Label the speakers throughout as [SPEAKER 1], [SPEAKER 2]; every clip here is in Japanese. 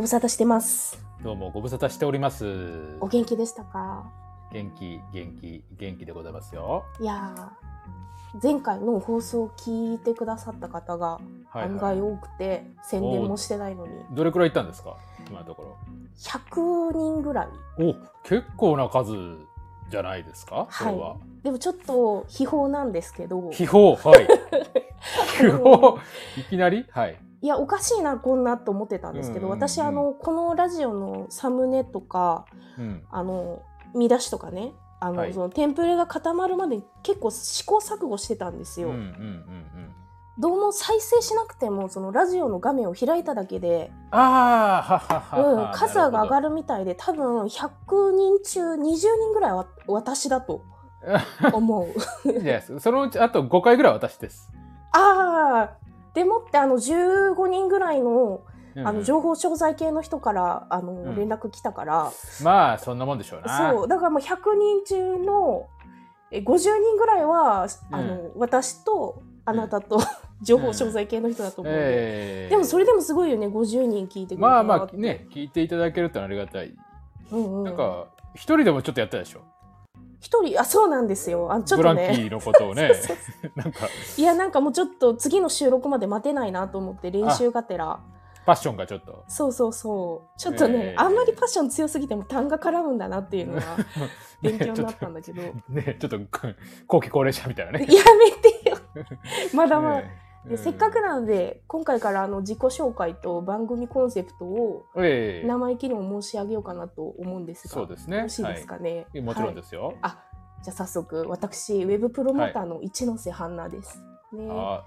[SPEAKER 1] ご無沙汰してます。
[SPEAKER 2] どうもご無沙汰しております。
[SPEAKER 1] お元気でしたか？
[SPEAKER 2] 元気、元気、元気でございますよ。
[SPEAKER 1] いやー、前回の放送を聞いてくださった方が
[SPEAKER 2] はい、
[SPEAKER 1] 案
[SPEAKER 2] はい。
[SPEAKER 1] 外多くて、宣伝もしてないのに、
[SPEAKER 2] どれくらい行ったんですか？今のところ。
[SPEAKER 1] 100人ぐらい。
[SPEAKER 2] お、結構な数じゃないですか？それは。
[SPEAKER 1] でもちょっと秘宝なんですけど、
[SPEAKER 2] 秘宝、はい。秘宝、いきなり？はい。
[SPEAKER 1] いや、おかしいな、こんなと思ってたんですけど、
[SPEAKER 2] うんうんうん
[SPEAKER 1] 私、あの、このラジオのサムネとか、
[SPEAKER 2] うん。
[SPEAKER 1] あの、見出しとかね、あの、
[SPEAKER 2] はい
[SPEAKER 1] そのテンプレが固まるまで結構試行錯誤してたんですよ。
[SPEAKER 2] うんうんうんうん。
[SPEAKER 1] どうも再生しなくても、そのラジオの画面を開いただけで、
[SPEAKER 2] ああ、ははは
[SPEAKER 1] うん
[SPEAKER 2] は。、
[SPEAKER 1] 数が上が
[SPEAKER 2] る
[SPEAKER 1] るみたいで、多分100人中20人ぐらいは私だと 思う。
[SPEAKER 2] いいじゃないですか。そのうちあと5回ぐらい私です。
[SPEAKER 1] ああ、でもってあの15人ぐらいの
[SPEAKER 2] うん
[SPEAKER 1] あの情報商材系の人からあの
[SPEAKER 2] ん。
[SPEAKER 1] 連絡来たから、
[SPEAKER 2] まあ、そんなもんでしょうな。
[SPEAKER 1] そう、だからもう100人中のえ50人ぐらいは、あの私とあなたと 情報商材系の人だと思う。
[SPEAKER 2] ええ
[SPEAKER 1] でもそれでもすごいよね、50人聞いてくれた
[SPEAKER 2] まあ
[SPEAKER 1] ら
[SPEAKER 2] まあね、聞いていただけるとありがたい。
[SPEAKER 1] うんうん、
[SPEAKER 2] なんか、一人でもちょっとやったでしょ。
[SPEAKER 1] 一人、あ、そうなんですよ。あちょっと
[SPEAKER 2] ブランキ
[SPEAKER 1] ね。
[SPEAKER 2] ーのことをね。なんか、
[SPEAKER 1] いや、なんかもうちょっと次の収録まで待てないなと思って練習がてら。
[SPEAKER 2] パッションがちょっと。
[SPEAKER 1] そうそうそう。ちょっとね、
[SPEAKER 2] えー
[SPEAKER 1] あんまりパッション強すぎても単が絡むんだなっていうのが 勉強になったんだけど。や
[SPEAKER 2] ね、ちょっと、後期高齢者みたいなね。
[SPEAKER 1] めてよ。まだまだ。
[SPEAKER 2] ね
[SPEAKER 1] でせっかくなので、今回からあの自己紹介と番組コンセプトを
[SPEAKER 2] ええ。
[SPEAKER 1] 生意気にも申し上げようかなと思うんですが、
[SPEAKER 2] そうですね。
[SPEAKER 1] よろしいですかね？
[SPEAKER 2] はい。もちろん
[SPEAKER 1] はい。
[SPEAKER 2] ですよ。
[SPEAKER 1] あ、じゃあ早速、私、ウェブプロモーターの一ノ瀬ハンナです。ね、
[SPEAKER 2] あ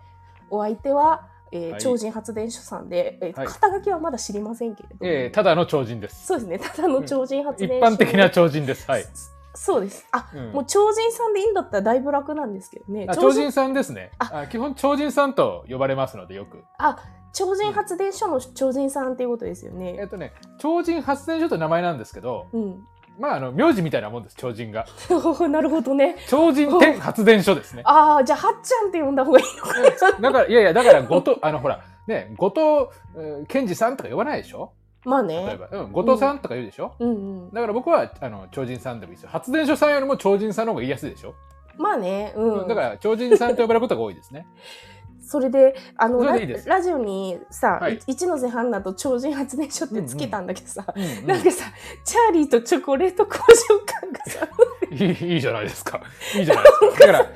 [SPEAKER 1] お相手は、えー
[SPEAKER 2] はい。
[SPEAKER 1] 超人発電所さんで、えー
[SPEAKER 2] はい。
[SPEAKER 1] 肩書きはまだ知りませんけれども、
[SPEAKER 2] ええただの超人です。
[SPEAKER 1] そうですね、ただの超人発
[SPEAKER 2] 一
[SPEAKER 1] 電所、
[SPEAKER 2] 般的な超人です。はい。
[SPEAKER 1] そうです。あ、
[SPEAKER 2] うん
[SPEAKER 1] もう超人さんでいいんだったらだいぶ楽なんですけどね。
[SPEAKER 2] あ超人さんですね。
[SPEAKER 1] あ
[SPEAKER 2] あ基本超人さんと呼ばれますので、よく。
[SPEAKER 1] あ、超人発電所の超人さんっていうことですよ
[SPEAKER 2] えっ
[SPEAKER 1] ね。
[SPEAKER 2] とね、超人発電所と名前なんですけど、
[SPEAKER 1] うん。
[SPEAKER 2] まあ、あの、名字みたいなもんです、超人が。
[SPEAKER 1] なるほどね。
[SPEAKER 2] 超人天発電所ですね。
[SPEAKER 1] ああ、じゃあ、はっちゃんって呼んだ方がいいのかな。
[SPEAKER 2] だから、いやいや、だから、後藤、あの、ほら、ね、後藤、えー健二さんとか呼ばないでしょ？
[SPEAKER 1] まあ
[SPEAKER 2] 例え
[SPEAKER 1] ね。
[SPEAKER 2] ば、うん、後藤さんとか言うでしょ、
[SPEAKER 1] うんうん。
[SPEAKER 2] だから僕は、あの、超人さんでもいいですよ。発電所さんよりも超人さんの方が言いやすいでしょ、
[SPEAKER 1] まあね。うん。
[SPEAKER 2] だから、超人さんと呼ばれることが多いですね。
[SPEAKER 1] それで、あの、ララジオにさ、
[SPEAKER 2] はい
[SPEAKER 1] い一ノ瀬ハンナと超人発電所ってつけたんだけどさ、
[SPEAKER 2] うんうん
[SPEAKER 1] なんかさ、チャーリーとチョコレート工場感がさ、
[SPEAKER 2] いいいいじゃないですか。いいじゃないですか。だから、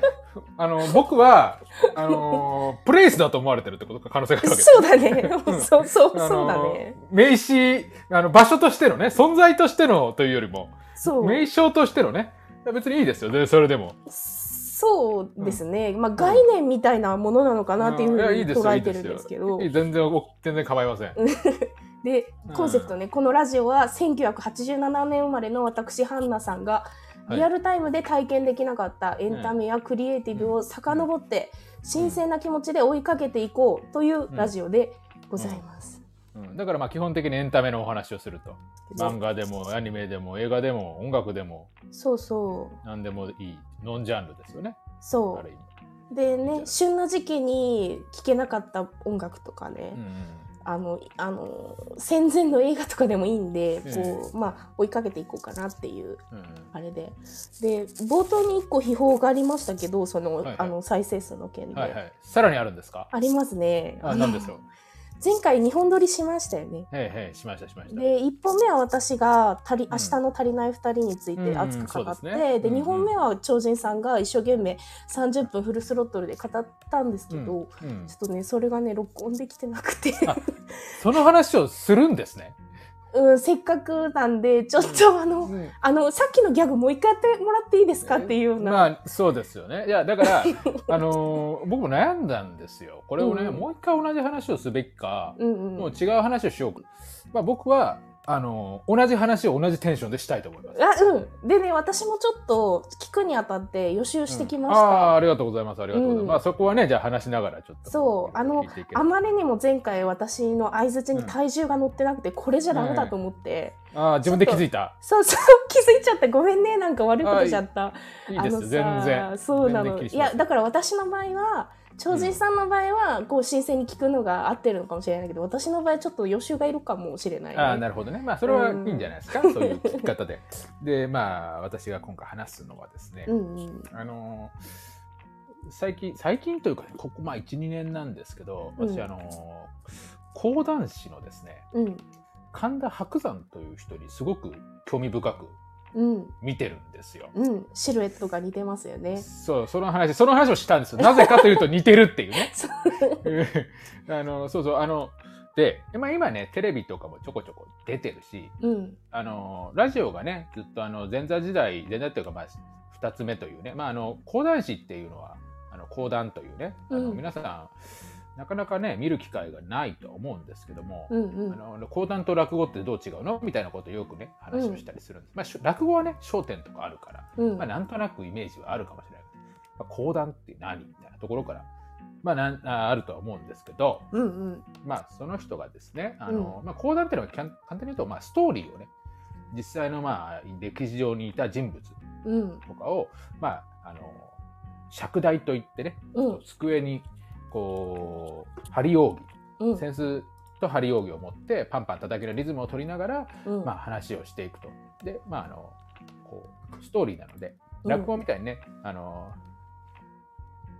[SPEAKER 2] あの、僕は、あの、プレイスだと思われてるってことか、可能性があるわけ。
[SPEAKER 1] そうだね。そうそう、そうだね。
[SPEAKER 2] 名詞、あの、場所としてのね、存在としてのというよりも、
[SPEAKER 1] そう。
[SPEAKER 2] 名称としてのね、別にいいですよ、でそれでも。
[SPEAKER 1] そうですね。まあ、概念みたいなものなのかなっていうふうに捉えてるんですけど。
[SPEAKER 2] 全然、お全然構いません。
[SPEAKER 1] で
[SPEAKER 2] うん、
[SPEAKER 1] コンセプトね、このラジオは1987年生まれの私、ハンナさんが、
[SPEAKER 2] はい
[SPEAKER 1] リアルタイムで体験できなかったエンタメやクリエイティブを遡って、新鮮な気持ちで追いかけていこうというラジオでございます。
[SPEAKER 2] うん。だからまあ基本的にエンタメのお話をすると。漫画でもアニメでも映画でも音楽でも
[SPEAKER 1] そうそう。
[SPEAKER 2] 何でもいい。ノンジャンルですよね。
[SPEAKER 1] そう。でね、旬な時期に聴けなかった音楽とかね、
[SPEAKER 2] うんうん
[SPEAKER 1] あの、あの、戦前の映画とかでもいいんで、
[SPEAKER 2] ええ
[SPEAKER 1] こう、まあ、追いかけていこうかなっていう、あれで。で、冒頭に一個秘宝がありましたけど、その、あの、再生数の件で。
[SPEAKER 2] はいはい。さらにあるんですか？
[SPEAKER 1] ありますね。
[SPEAKER 2] あ、
[SPEAKER 1] の
[SPEAKER 2] なんですよ。
[SPEAKER 1] 前回2本撮りしましたよね。
[SPEAKER 2] へいしましたしました。
[SPEAKER 1] で、1本目は私が足り、
[SPEAKER 2] ん
[SPEAKER 1] 明日の足りない2人について熱く語って、
[SPEAKER 2] うんうんですね
[SPEAKER 1] で、
[SPEAKER 2] うんうん
[SPEAKER 1] 2本目は超人さんが一生懸命30分フルスロットルで語ったんですけど、
[SPEAKER 2] うんうん
[SPEAKER 1] ちょっとね、それがね、録音できてなくて、
[SPEAKER 2] あその話をするんですね。
[SPEAKER 1] うん、せっかくなんで、ちょっとあの、
[SPEAKER 2] うん
[SPEAKER 1] あの、さっきのギャグもう一回やってもらっていいですか？っていうような。
[SPEAKER 2] まあそうですよね。いやだから あのー僕も悩んだんですよ。これをね、
[SPEAKER 1] うん
[SPEAKER 2] もう一回同じ話をすべきか、
[SPEAKER 1] うんうん。
[SPEAKER 2] もう違う話をしようか。まあ僕はあのー同じ話を同じテンションでしたいと思います。
[SPEAKER 1] あうん、でね私もちょっと聞くにあたって予習してきまし
[SPEAKER 2] あ
[SPEAKER 1] た、
[SPEAKER 2] あありがとうございます。ありがとうございます。
[SPEAKER 1] うん。
[SPEAKER 2] まあそこはねじゃあ話しながらちょっと。
[SPEAKER 1] そう。あのあまりにも前回私の相づちに体重が乗ってなくて、これじゃダメだと思って、
[SPEAKER 2] ああ自分で気づいた？
[SPEAKER 1] そうそう気づいちゃってごめんねなんか悪いことしちゃった。
[SPEAKER 2] いいです全然。
[SPEAKER 1] そうなの。いやだから私の場合は超人さんの場合はこう新鮮に聞くのが合ってるのかもしれないけど私の場合ちょっと予習がいるかもしれない、ね、
[SPEAKER 2] ああなるほどね。まあそれはいいんじゃないですか、そういう聞き方で。でまあ私が今回話すのはですね、
[SPEAKER 1] うんうん。
[SPEAKER 2] あの最近最近というか、ね、ここまあ12年なんですけど私、
[SPEAKER 1] うん。
[SPEAKER 2] あの講談師のですね
[SPEAKER 1] うん
[SPEAKER 2] 神田伯山という人にすごく興味深く
[SPEAKER 1] うん。
[SPEAKER 2] 見てるんですよ。
[SPEAKER 1] うん。シルエットが似てますよね。
[SPEAKER 2] そうその話その話をしたんですよ。なぜかというと似てるっていうね。
[SPEAKER 1] そう。
[SPEAKER 2] あのそうそうあので、まあ、今ねテレビとかもちょこちょこ出てるし
[SPEAKER 1] うん。
[SPEAKER 2] あのラジオがねずっとあの前座時代前座っていうかまあ2つ目というね、まあ、あの講談師っていうのはあの講談というね。あの、
[SPEAKER 1] うん。
[SPEAKER 2] 皆さんなかなかね見る機会がないと思うんですけども、
[SPEAKER 1] うんうん。
[SPEAKER 2] あの講談と落語ってどう違うのみたいなことをよくね話をしたりするんです、まあしょ、落語はね焦点とかあるから、
[SPEAKER 1] うん。
[SPEAKER 2] まあ、なんとなくイメージはあるかもしれない。まあ、講談って何みたいなところから、まあ、なんああるとは思うんですけど、
[SPEAKER 1] うんうん。
[SPEAKER 2] まあ、その人がですねあの、まあ、講談っていうのは簡単に言うと、まあ、ストーリーをね実際のまあ歴史上にいた人物
[SPEAKER 1] うん。
[SPEAKER 2] とかを、まあ、あの尺台といってね、
[SPEAKER 1] うん。
[SPEAKER 2] 机にこう針扇
[SPEAKER 1] うん。
[SPEAKER 2] 扇子と針扇を持ってパンパン叩きのリズムを取りながら、
[SPEAKER 1] うん。
[SPEAKER 2] まあ、話をしていくと。で、まあ、あのこうストーリーなので
[SPEAKER 1] うん。
[SPEAKER 2] 落語みたいにね、あの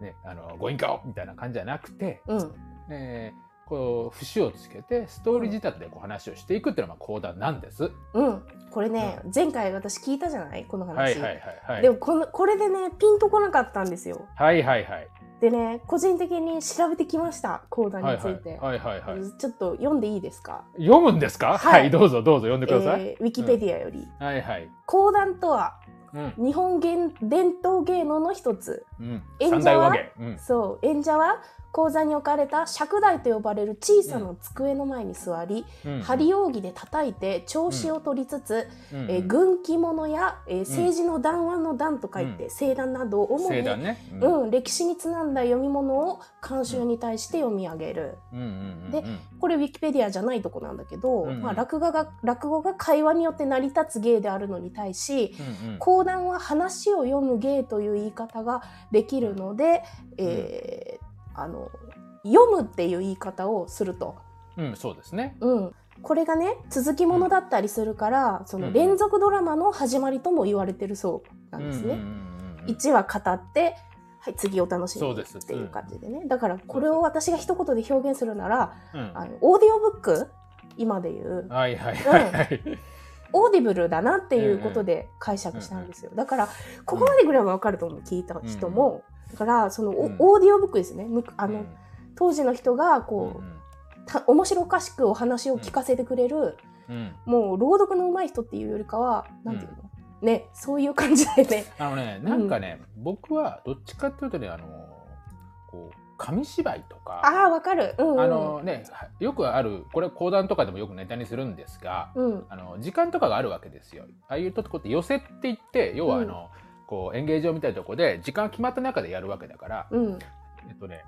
[SPEAKER 2] ねあのご隠居みたいな感じじゃなくて、
[SPEAKER 1] うん。
[SPEAKER 2] えーこう節をつけてストーリー仕立てでこう話をしていくっていうのがまあ講談なんです。
[SPEAKER 1] うん。これね前回私聞いたじゃない？この話、
[SPEAKER 2] はいはいはいはい。
[SPEAKER 1] でもこのこれでねピンとこなかったんですよ。
[SPEAKER 2] はいはいはい。
[SPEAKER 1] でね個人的に調べてきました講談について、
[SPEAKER 2] はいはいはい。
[SPEAKER 1] ちょっと読んでいいですか、
[SPEAKER 2] 読むんですか？
[SPEAKER 1] は
[SPEAKER 2] はいい、どうぞどうぞ読んでください。
[SPEAKER 1] えーウィキペディアより、
[SPEAKER 2] はいはい。
[SPEAKER 1] 講談とは
[SPEAKER 2] うん
[SPEAKER 1] 日本芸伝統芸能の一つ
[SPEAKER 2] うん。
[SPEAKER 1] 演者は？
[SPEAKER 2] うん。
[SPEAKER 1] そう演者は講座に置かれた尺台と呼ばれる小さな机の前に座り、
[SPEAKER 2] うん。
[SPEAKER 1] 針扇で叩いて調子を取りつつ、
[SPEAKER 2] うん。
[SPEAKER 1] えー軍記物や、えー政治の談話の談と書いて、
[SPEAKER 2] うん。
[SPEAKER 1] 聖談など主に、
[SPEAKER 2] ね。うん。
[SPEAKER 1] うん、歴史にちなんだ読み物を監修に対して読み上げる。でこれウィキペディアじゃないとこなんだけど、まあ、落語が落語が会話によって成り立つ芸であるのに対し講談は話を読む芸という言い方ができるので、えーあの読むっていう言い方をすると。
[SPEAKER 2] うん、そうですね。
[SPEAKER 1] うん。これがね続きものだったりするから、その
[SPEAKER 2] うん。
[SPEAKER 1] 連続ドラマの始まりとも言われてるそうなんですね。
[SPEAKER 2] うんうんうんうん。
[SPEAKER 1] 1話語って、はい、次お楽しみっていう感じでね。だからこれを私が一言で表現するなら
[SPEAKER 2] うん。
[SPEAKER 1] あのオーディオブック今で言う
[SPEAKER 2] はいはいはい。はい。
[SPEAKER 1] Audible だなっていうことで解釈したんですよ。だからここまでぐらいは分かると思う聞いた人もだからそのお
[SPEAKER 2] うん。
[SPEAKER 1] オーディオブックですね。むあの
[SPEAKER 2] うん。
[SPEAKER 1] 当時の人が
[SPEAKER 2] うん
[SPEAKER 1] こうた面白おかしくお話を聞かせてくれる
[SPEAKER 2] うん。
[SPEAKER 1] もう朗読の上手い人っていうよりかはなんていうの？ねそういう感じでね。
[SPEAKER 2] あのね、なんかね、僕はどっちかっていうとね、あの、こう、紙芝居とか、
[SPEAKER 1] ああ分かる。うんうん。
[SPEAKER 2] あのね、よくある、これ講談とかでもよくネタにするんですが、
[SPEAKER 1] うん。
[SPEAKER 2] あの時間とかがあるわけですよ。ああいうとこって寄せって言って、要はあの、こう演芸場みたいなとこで時間が決まった中でやるわけだから、
[SPEAKER 1] うん。
[SPEAKER 2] えっとね、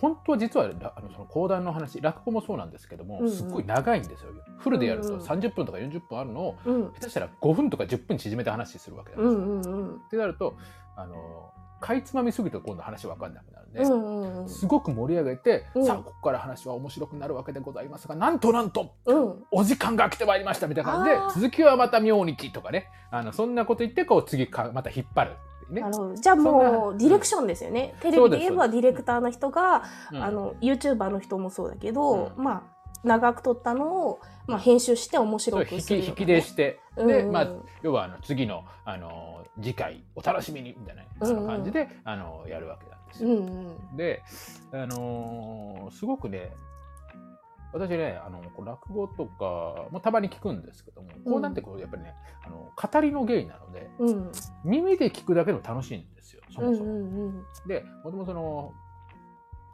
[SPEAKER 2] 本当は実はらあのその講談の話落語もそうなんですけども、
[SPEAKER 1] うんうん。
[SPEAKER 2] すっごい長いんですよ。フルでやると
[SPEAKER 1] うんうん。
[SPEAKER 2] 30分とか40分あるのを
[SPEAKER 1] うん。
[SPEAKER 2] 下手したら5分とか10分縮めて話するわけなん
[SPEAKER 1] う
[SPEAKER 2] ですよ。
[SPEAKER 1] んうんうん。
[SPEAKER 2] ってなるとあのかいつまみすぎると今度話分かんなくなるんで、
[SPEAKER 1] うんうんうん。
[SPEAKER 2] すごく盛り上げて、
[SPEAKER 1] うん。
[SPEAKER 2] さあここから話は面白くなるわけでございますがなんとなんと
[SPEAKER 1] うん。
[SPEAKER 2] お時間が来てまいりましたみたいな感じで続きはまた明日とかね。あのそんなこと言ってこう次かまた引っ張るね。
[SPEAKER 1] じゃあもうディレクションですよね、テレビで言えばディレクターの人が、
[SPEAKER 2] うん。
[SPEAKER 1] あの YouTuber の人もそうだけど、
[SPEAKER 2] うん。
[SPEAKER 1] まあ長く撮ったのを、まあ、編集して面白くする
[SPEAKER 2] き引きでして、
[SPEAKER 1] うん。
[SPEAKER 2] で、まあ、要はあの次のあの次回お楽しみにみたいなそんな感じで、あのやるわけなんですよ。
[SPEAKER 1] うんうん。
[SPEAKER 2] で、あのーすごくね私ねあの落語とかもたまに聞くんですけども、
[SPEAKER 1] うん。
[SPEAKER 2] こうなんてこうやっぱりねあの語りの芸なので
[SPEAKER 1] うん。
[SPEAKER 2] 耳で聞くだけでも楽しいんですよそもそも。
[SPEAKER 1] うんうん
[SPEAKER 2] でもともとその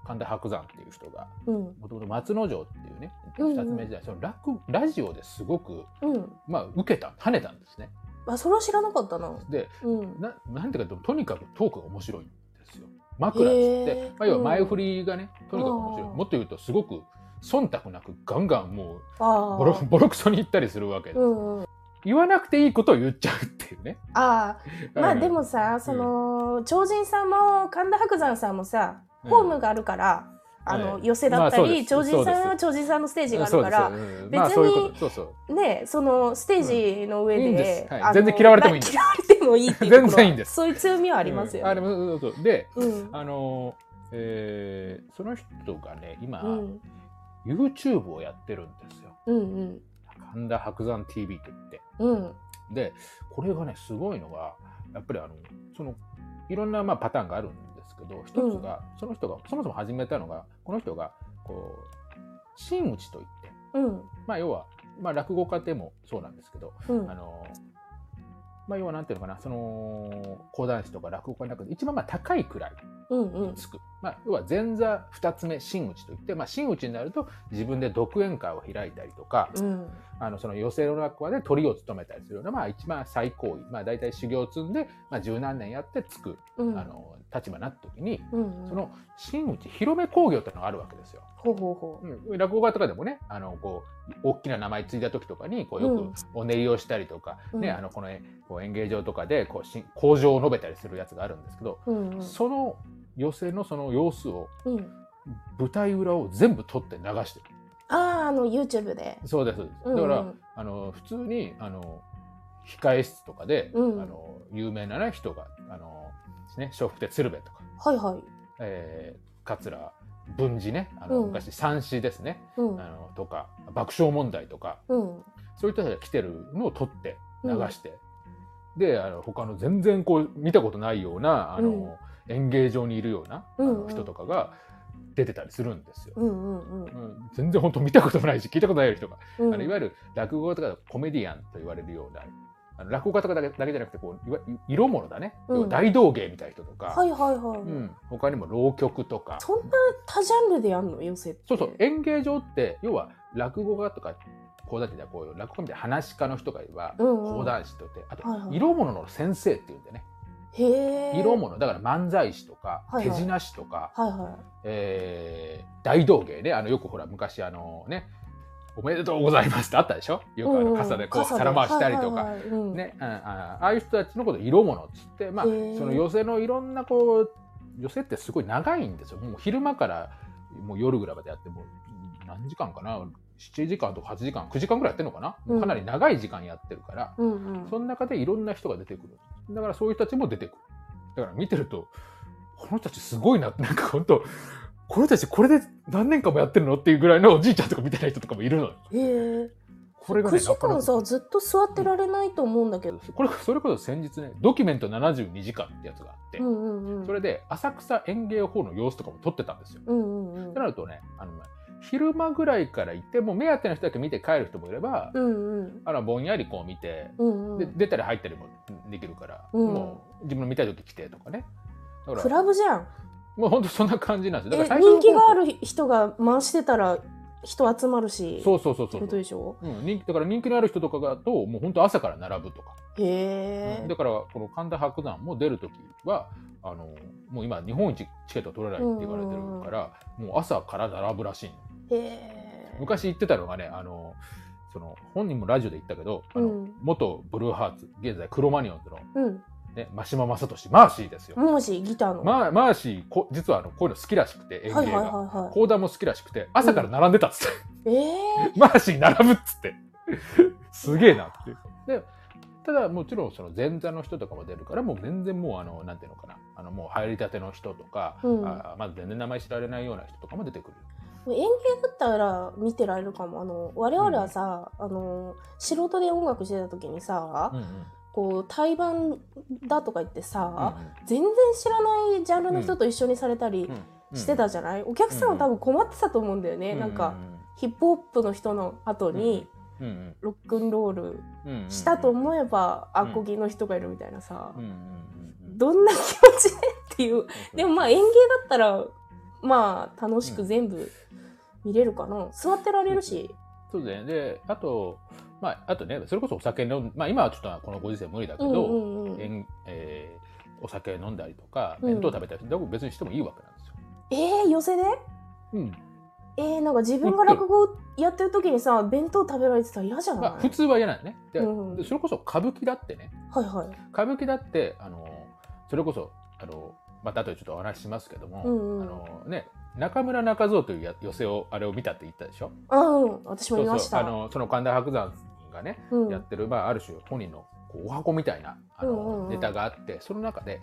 [SPEAKER 2] 神田伯山っていう人が
[SPEAKER 1] うん。
[SPEAKER 2] もともと松之丞っていうね
[SPEAKER 1] うんうん。
[SPEAKER 2] 二つ目時代、その落ラジオですごく
[SPEAKER 1] うん。
[SPEAKER 2] まあ受けた跳ねたんですね。
[SPEAKER 1] あそれは知らなかったな。
[SPEAKER 2] で
[SPEAKER 1] うん。
[SPEAKER 2] ななんていうかととにかくトークが面白いんですよ。枕っつって。まあ、要は前振りがね、とにかく面白い。
[SPEAKER 1] うん。
[SPEAKER 2] もっと言うとすごく忖度なくガンガンもう
[SPEAKER 1] あ
[SPEAKER 2] ボロボロクソに言ったりするわけで、
[SPEAKER 1] うんうん
[SPEAKER 2] 言わなくていいことを言っちゃうっていうね。
[SPEAKER 1] あー。まあ
[SPEAKER 2] うん
[SPEAKER 1] でもさその超人さんも神田伯山さんもさ、ホームがあるから、あの、
[SPEAKER 2] はい。
[SPEAKER 1] 寄せだったり、
[SPEAKER 2] まあそうです。
[SPEAKER 1] 長寿さんは長寿さんのステージがあるから、別にね、そのステージの上で、
[SPEAKER 2] 全然嫌われてもいいんです。
[SPEAKER 1] 嫌われてもいいって
[SPEAKER 2] 全然いいんです。
[SPEAKER 1] そういう強みはありますよね。
[SPEAKER 2] で。あのえーその人がね今、
[SPEAKER 1] うん。
[SPEAKER 2] YouTube をやってるんですよ。
[SPEAKER 1] うんうん。
[SPEAKER 2] 神田伯山 TV といって。
[SPEAKER 1] うん。
[SPEAKER 2] でこれがねすごいのがやっぱりあのそのいろんなまあパターンがあるんですけど一つが、その人がそもそも始めたのがこの人がこう真打ちといって
[SPEAKER 1] うん。
[SPEAKER 2] まあ要は、まあ、落語家でもそうなんですけど
[SPEAKER 1] うん
[SPEAKER 2] あ。のまあ要はなんていうのかなその講談師とか落語家の中で一番まあ高いくらい
[SPEAKER 1] うんうん。
[SPEAKER 2] つく、まあ、要は前座二つ目真打ちといって、まあ、真打ちになると自分で独演会を開いたりとか、
[SPEAKER 1] うん。
[SPEAKER 2] あのその寄席の落語で鳥を務めたりするような、まあ、一番最高位、まあ、大体修行を積んで、まあ、十何年やってつく、
[SPEAKER 1] うん。
[SPEAKER 2] あの立場になった時に
[SPEAKER 1] うんうん。
[SPEAKER 2] その真打ち広め興行っていうのがあるわけですよ。
[SPEAKER 1] ほうほうほ
[SPEAKER 2] うん、落語家とかでもねあのこう大きな名前ついた時とかにこうよ
[SPEAKER 1] うん
[SPEAKER 2] くお練りをしたりとか、ね
[SPEAKER 1] うん
[SPEAKER 2] あのこのこう演芸場とかでこうし口上を述べたりするやつがあるんですけど、
[SPEAKER 1] う。うんうん。
[SPEAKER 2] その寄席のその様子を
[SPEAKER 1] うん。
[SPEAKER 2] 舞台裏を全部撮って流してる
[SPEAKER 1] ああ、あの、YouTube で。
[SPEAKER 2] そうです
[SPEAKER 1] うんうん
[SPEAKER 2] だから、あの普通にあの控え室とかで、
[SPEAKER 1] うん
[SPEAKER 2] あの有名な、ね、人があの、ね、笑福亭鶴瓶とか、
[SPEAKER 1] はいはい。
[SPEAKER 2] えー、桂文治ねあの、
[SPEAKER 1] うん
[SPEAKER 2] 昔三子ですね
[SPEAKER 1] うん
[SPEAKER 2] あ。のとか爆笑問題とか
[SPEAKER 1] うん。
[SPEAKER 2] そういった人が来てるのを撮って流して、であの他の全然こう見たことないようなあの、
[SPEAKER 1] うん
[SPEAKER 2] 演芸場にいるような、あ
[SPEAKER 1] うんうん
[SPEAKER 2] の人とかが出てたりするんですよ。
[SPEAKER 1] うんうんうん。
[SPEAKER 2] うん、全然本当見たこともないし聞いたことない人が、
[SPEAKER 1] うん。
[SPEAKER 2] あのいわゆる落語家とかコメディアンと言われるようなあの落語家とかだけだけじゃなくてこういわ色物だね、
[SPEAKER 1] うん。
[SPEAKER 2] 大道芸みたいな人とか、
[SPEAKER 1] はいはいはい。
[SPEAKER 2] うん、他にも浪曲とか。
[SPEAKER 1] そんな多ジャンルでやんの？寄せって。
[SPEAKER 2] そうそう。演芸場って要は落語家とか講談師ではこう落語家みたいな話し家の人がいれば、
[SPEAKER 1] うんうん。
[SPEAKER 2] 講談師といってあと、
[SPEAKER 1] はいはい。
[SPEAKER 2] 色物の先生っていうんでね。色物。だから漫才師とか、手品師とか、
[SPEAKER 1] はいは
[SPEAKER 2] えー大道芸ね。あのよくほら昔あのねおめでとうございますってあったでしょ？
[SPEAKER 1] い。
[SPEAKER 2] よくあの傘でこう
[SPEAKER 1] 傘
[SPEAKER 2] 皿回したりとか、ね、ああいう人たちのこと色物っつって、まあ、その寄席のいろんなこう寄席ってすごい長いんですよ。もう昼間からもう夜ぐらいまでやってもう何時間かな？7時間とか8時間9時間ぐらいやってるのかな、
[SPEAKER 1] うん
[SPEAKER 2] かなり長い時間やってるから、
[SPEAKER 1] うんうん。
[SPEAKER 2] その中でいろんな人が出てくるだからそういう人たちも出てくるだから見てるとこの人たちすごいななんか本当この人たちこれで何年間もやってるのっていうぐらいのおじいちゃんとか見てない人とかもいるのよ
[SPEAKER 1] へえ。
[SPEAKER 2] これがね
[SPEAKER 1] 9時間さずっと座ってられないと思うんだけど。
[SPEAKER 2] これそれこそ先日ね「ドキュメント72時間」ってやつがあって、
[SPEAKER 1] うんうんうん。
[SPEAKER 2] それで浅草園芸ホールの様子とかも撮ってたんですよ。
[SPEAKER 1] うんうんうん
[SPEAKER 2] と。なるとねあの昼間ぐらいから行ってもう目当ての人だけ見て帰る人もいれば、
[SPEAKER 1] うんうん。
[SPEAKER 2] あのぼんやりこう見て、
[SPEAKER 1] うんうん。
[SPEAKER 2] で出たり入ったりもできるから、
[SPEAKER 1] うん
[SPEAKER 2] もう自分の見たい時来てとかねだか
[SPEAKER 1] ク
[SPEAKER 2] ら
[SPEAKER 1] ラブじゃん。
[SPEAKER 2] もう本当そんな感じなんですだから
[SPEAKER 1] 人気があ
[SPEAKER 2] 頃
[SPEAKER 1] る人が回してたら人集まるし。
[SPEAKER 2] そうそうそうそう
[SPEAKER 1] でしょ？
[SPEAKER 2] うん、人気だから人気のある人とかがともう本当朝から並ぶとか、
[SPEAKER 1] へえ。
[SPEAKER 2] だからこの神田伯山も出る時はあのもう今日本一チケット取れないって言われてるから、もう朝から並ぶらしいの
[SPEAKER 1] へえ。
[SPEAKER 2] 昔言ってたのがねあのその本人もラジオで言ったけど、あの
[SPEAKER 1] うん。
[SPEAKER 2] 元ブルーハーツ現在クロマニオンズの、
[SPEAKER 1] うん。
[SPEAKER 2] ね、真島正俊マーシーですよ、
[SPEAKER 1] もしギターの。
[SPEAKER 2] マーマーシーこ実はあのこういうの好きらしくて演芸が、
[SPEAKER 1] はいはいはいはい。
[SPEAKER 2] 講談も好きらしくて朝から並んでたっつって、
[SPEAKER 1] ええ。
[SPEAKER 2] マーシー並ぶっつって。すげえなって。いうでただもちろんその前座の人とかも出るからもう全然もうあのなんていうのかな。あのもう入りたての人とか、
[SPEAKER 1] うん。
[SPEAKER 2] あまず全然名前知られないような人とかも出てくる
[SPEAKER 1] 園芸だったら見てられるかも。あの我々はさ、あの素人で音楽してた時にさ、
[SPEAKER 2] うんうん。
[SPEAKER 1] こう対バンだとか言って
[SPEAKER 2] うん
[SPEAKER 1] さ、全然知らないジャンルの人と一緒にされたり
[SPEAKER 2] うん。うん。
[SPEAKER 1] してたじゃない、お客さんは多分困ってたと思うんだよね、なんかヒップホップの人の後に
[SPEAKER 2] うんうん。
[SPEAKER 1] ロックンロール
[SPEAKER 2] うんうんうん
[SPEAKER 1] したと思えば
[SPEAKER 2] うん
[SPEAKER 1] アコギの人がいるみたいなさ、
[SPEAKER 2] うんうんうんうん
[SPEAKER 1] どんな気持ちで？っていう。でもまあ園芸だったらまあ楽しく全部見れるかな。座ってられるし、
[SPEAKER 2] そうだよね。であとまああとねそれこそお酒飲んまあ今はちょっとこのご時世無理だけ
[SPEAKER 1] うん
[SPEAKER 2] ど、
[SPEAKER 1] うんうん。
[SPEAKER 2] えんえーお酒飲んだりとか
[SPEAKER 1] うん。
[SPEAKER 2] 弁当食べたりして別にしてもいいわけなんですよ。
[SPEAKER 1] えー、寄せで？
[SPEAKER 2] うん。
[SPEAKER 1] えー、なんか自分が落語やってる時にさ弁当食べられてたら嫌じゃない、
[SPEAKER 2] まあ、普通は嫌なんだね。で、
[SPEAKER 1] うん
[SPEAKER 2] でそれこそ歌舞伎だってね。
[SPEAKER 1] はいはい。
[SPEAKER 2] 歌舞伎だってあのそれこそあのまた後でちょっとお話ししますけども、
[SPEAKER 1] うんうん。
[SPEAKER 2] あのね中村中蔵というや寄せをあれを見たって言ったでしょ？
[SPEAKER 1] うんうん私も見ました。
[SPEAKER 2] そうそうあのその神田伯山がね、
[SPEAKER 1] うん。
[SPEAKER 2] やってる、まあ、ある種本人のこうお箱みたいなあの、
[SPEAKER 1] うんうんうん。
[SPEAKER 2] ネタがあってその中で、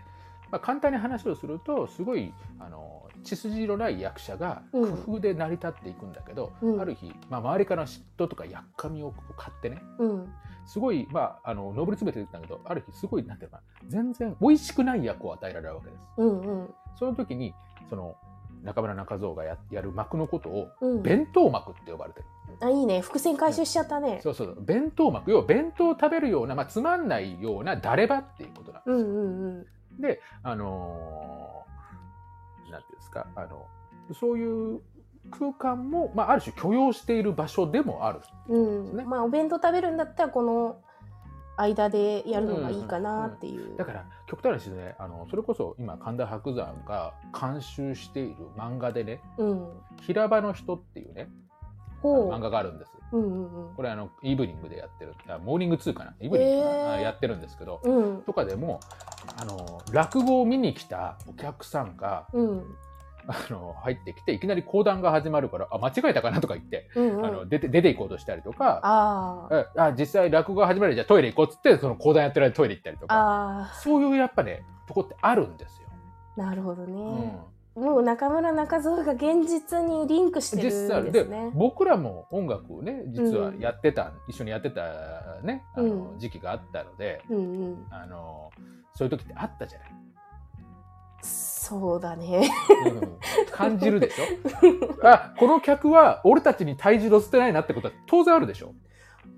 [SPEAKER 2] まあ、簡単に話をするとすごいあの血筋のない役者が工
[SPEAKER 1] うん。
[SPEAKER 2] 夫で成り立っていくんだけど、
[SPEAKER 1] うん。
[SPEAKER 2] ある日、まあ、周りからの嫉妬とかやっかみを買ってね
[SPEAKER 1] うん
[SPEAKER 2] すごい、まあ、あの上り詰めてるんだけどある日すごいなんていうのかな全然美味しくない役を与えられるわけです。
[SPEAKER 1] うんうん。
[SPEAKER 2] その時にその中村中蔵がややる幕のことを
[SPEAKER 1] うん。
[SPEAKER 2] 弁当幕って呼ばれてる。
[SPEAKER 1] あいいね。伏線回収しちゃったね。
[SPEAKER 2] そうそう弁当幕。要は弁当を食べるような、まあ、つまんないような誰ばっていうことなんです。よ。
[SPEAKER 1] うんうんうん。
[SPEAKER 2] であのーなんていうんですかあのそういう空間も、まあ、ある種許容している場所でもある。
[SPEAKER 1] うん。
[SPEAKER 2] ね。
[SPEAKER 1] まあお弁当食べるんだったらこの間でやるのがいいかなっていう。
[SPEAKER 2] だから極端な話でねあのそれこそ今神田伯山が監修している漫画でね
[SPEAKER 1] うん「
[SPEAKER 2] 平場の人」っていうね漫画があるんです。
[SPEAKER 1] ううんうん。
[SPEAKER 2] これあのイブニングでやってるあモーニング2かな？イブニングかな、
[SPEAKER 1] へー。
[SPEAKER 2] あやってるんですけど、
[SPEAKER 1] うんうん。
[SPEAKER 2] とかでもあの落語を見に来たお客さんが
[SPEAKER 1] うん
[SPEAKER 2] あの入ってきていきなり講談が始まるからあ間違えたかなとか言って、
[SPEAKER 1] うんうん。
[SPEAKER 2] あの出て出て行こうとしたりとか
[SPEAKER 1] あ
[SPEAKER 2] あ実際落語が始まるじゃあトイレ行こうっつってその講談やってる間トイレ行ったりとか。
[SPEAKER 1] あ
[SPEAKER 2] そういうやっぱねとこってあるんですよ。
[SPEAKER 1] ーなるほど
[SPEAKER 2] う
[SPEAKER 1] ね
[SPEAKER 2] ん。
[SPEAKER 1] もう中村中蔵が現実にリンクしてるん
[SPEAKER 2] 実際
[SPEAKER 1] で
[SPEAKER 2] です
[SPEAKER 1] ね
[SPEAKER 2] 僕らも音楽をね実は
[SPEAKER 1] うん
[SPEAKER 2] やってた、一緒にやってたねあの、
[SPEAKER 1] うん。
[SPEAKER 2] 時期があったので
[SPEAKER 1] うんうん。
[SPEAKER 2] あのそういう時ってあったじゃない。
[SPEAKER 1] そうだね。
[SPEAKER 2] うん感じるでしょ？あこの客は俺たちに体重乗せてないなってことは当然あるでしょ？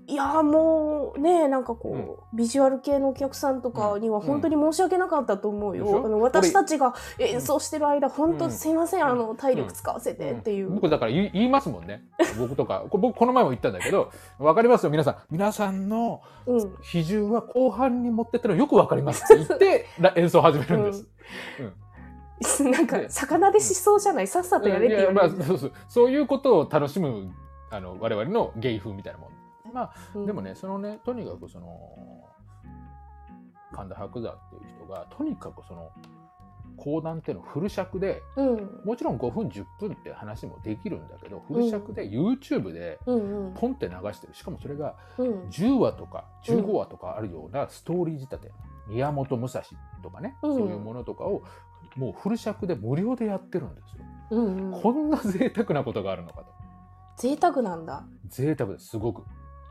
[SPEAKER 1] いやもうねなんかこう、ビジュアル系のお客さんとかには本当に申し訳なかったと思うよ、
[SPEAKER 2] でしょ？
[SPEAKER 1] あの私たちが演奏してる間本
[SPEAKER 2] うん。
[SPEAKER 1] 当すいません、あの体力使わせてっていう、
[SPEAKER 2] 僕だから言い言いますもんね。僕とか。こ僕この前も言ったんだけど分かりますよ皆さん。皆さんの
[SPEAKER 1] うん。
[SPEAKER 2] 比重は後半に持ってったのよく分かりますって言ってら演奏を始めるんです。
[SPEAKER 1] なんか魚でしそうじゃない？さっさとやれって
[SPEAKER 2] いやまあ
[SPEAKER 1] 言われる、
[SPEAKER 2] そうそう。そういうことを楽しむあの我々の芸風みたいなもん。まあ
[SPEAKER 1] うん。
[SPEAKER 2] でもね、そのね、とにかくその、神田伯山っていう人が、とにかくその、講談っていうのをフル尺で、
[SPEAKER 1] うん。
[SPEAKER 2] もちろん5分、10分って話もできるんだけど、フル尺で YouTube でポンって流してる。しかもそれが
[SPEAKER 1] うん。
[SPEAKER 2] 10話とか15話とかあるようなストーリー仕立て。宮本武蔵とかね、
[SPEAKER 1] うん。
[SPEAKER 2] そういうものとかを、もうフル尺で無料でやってるんですよ。
[SPEAKER 1] うんうん
[SPEAKER 2] こんな贅沢なことがあるのかと。
[SPEAKER 1] 贅沢なんだ
[SPEAKER 2] 贅沢です、すごく。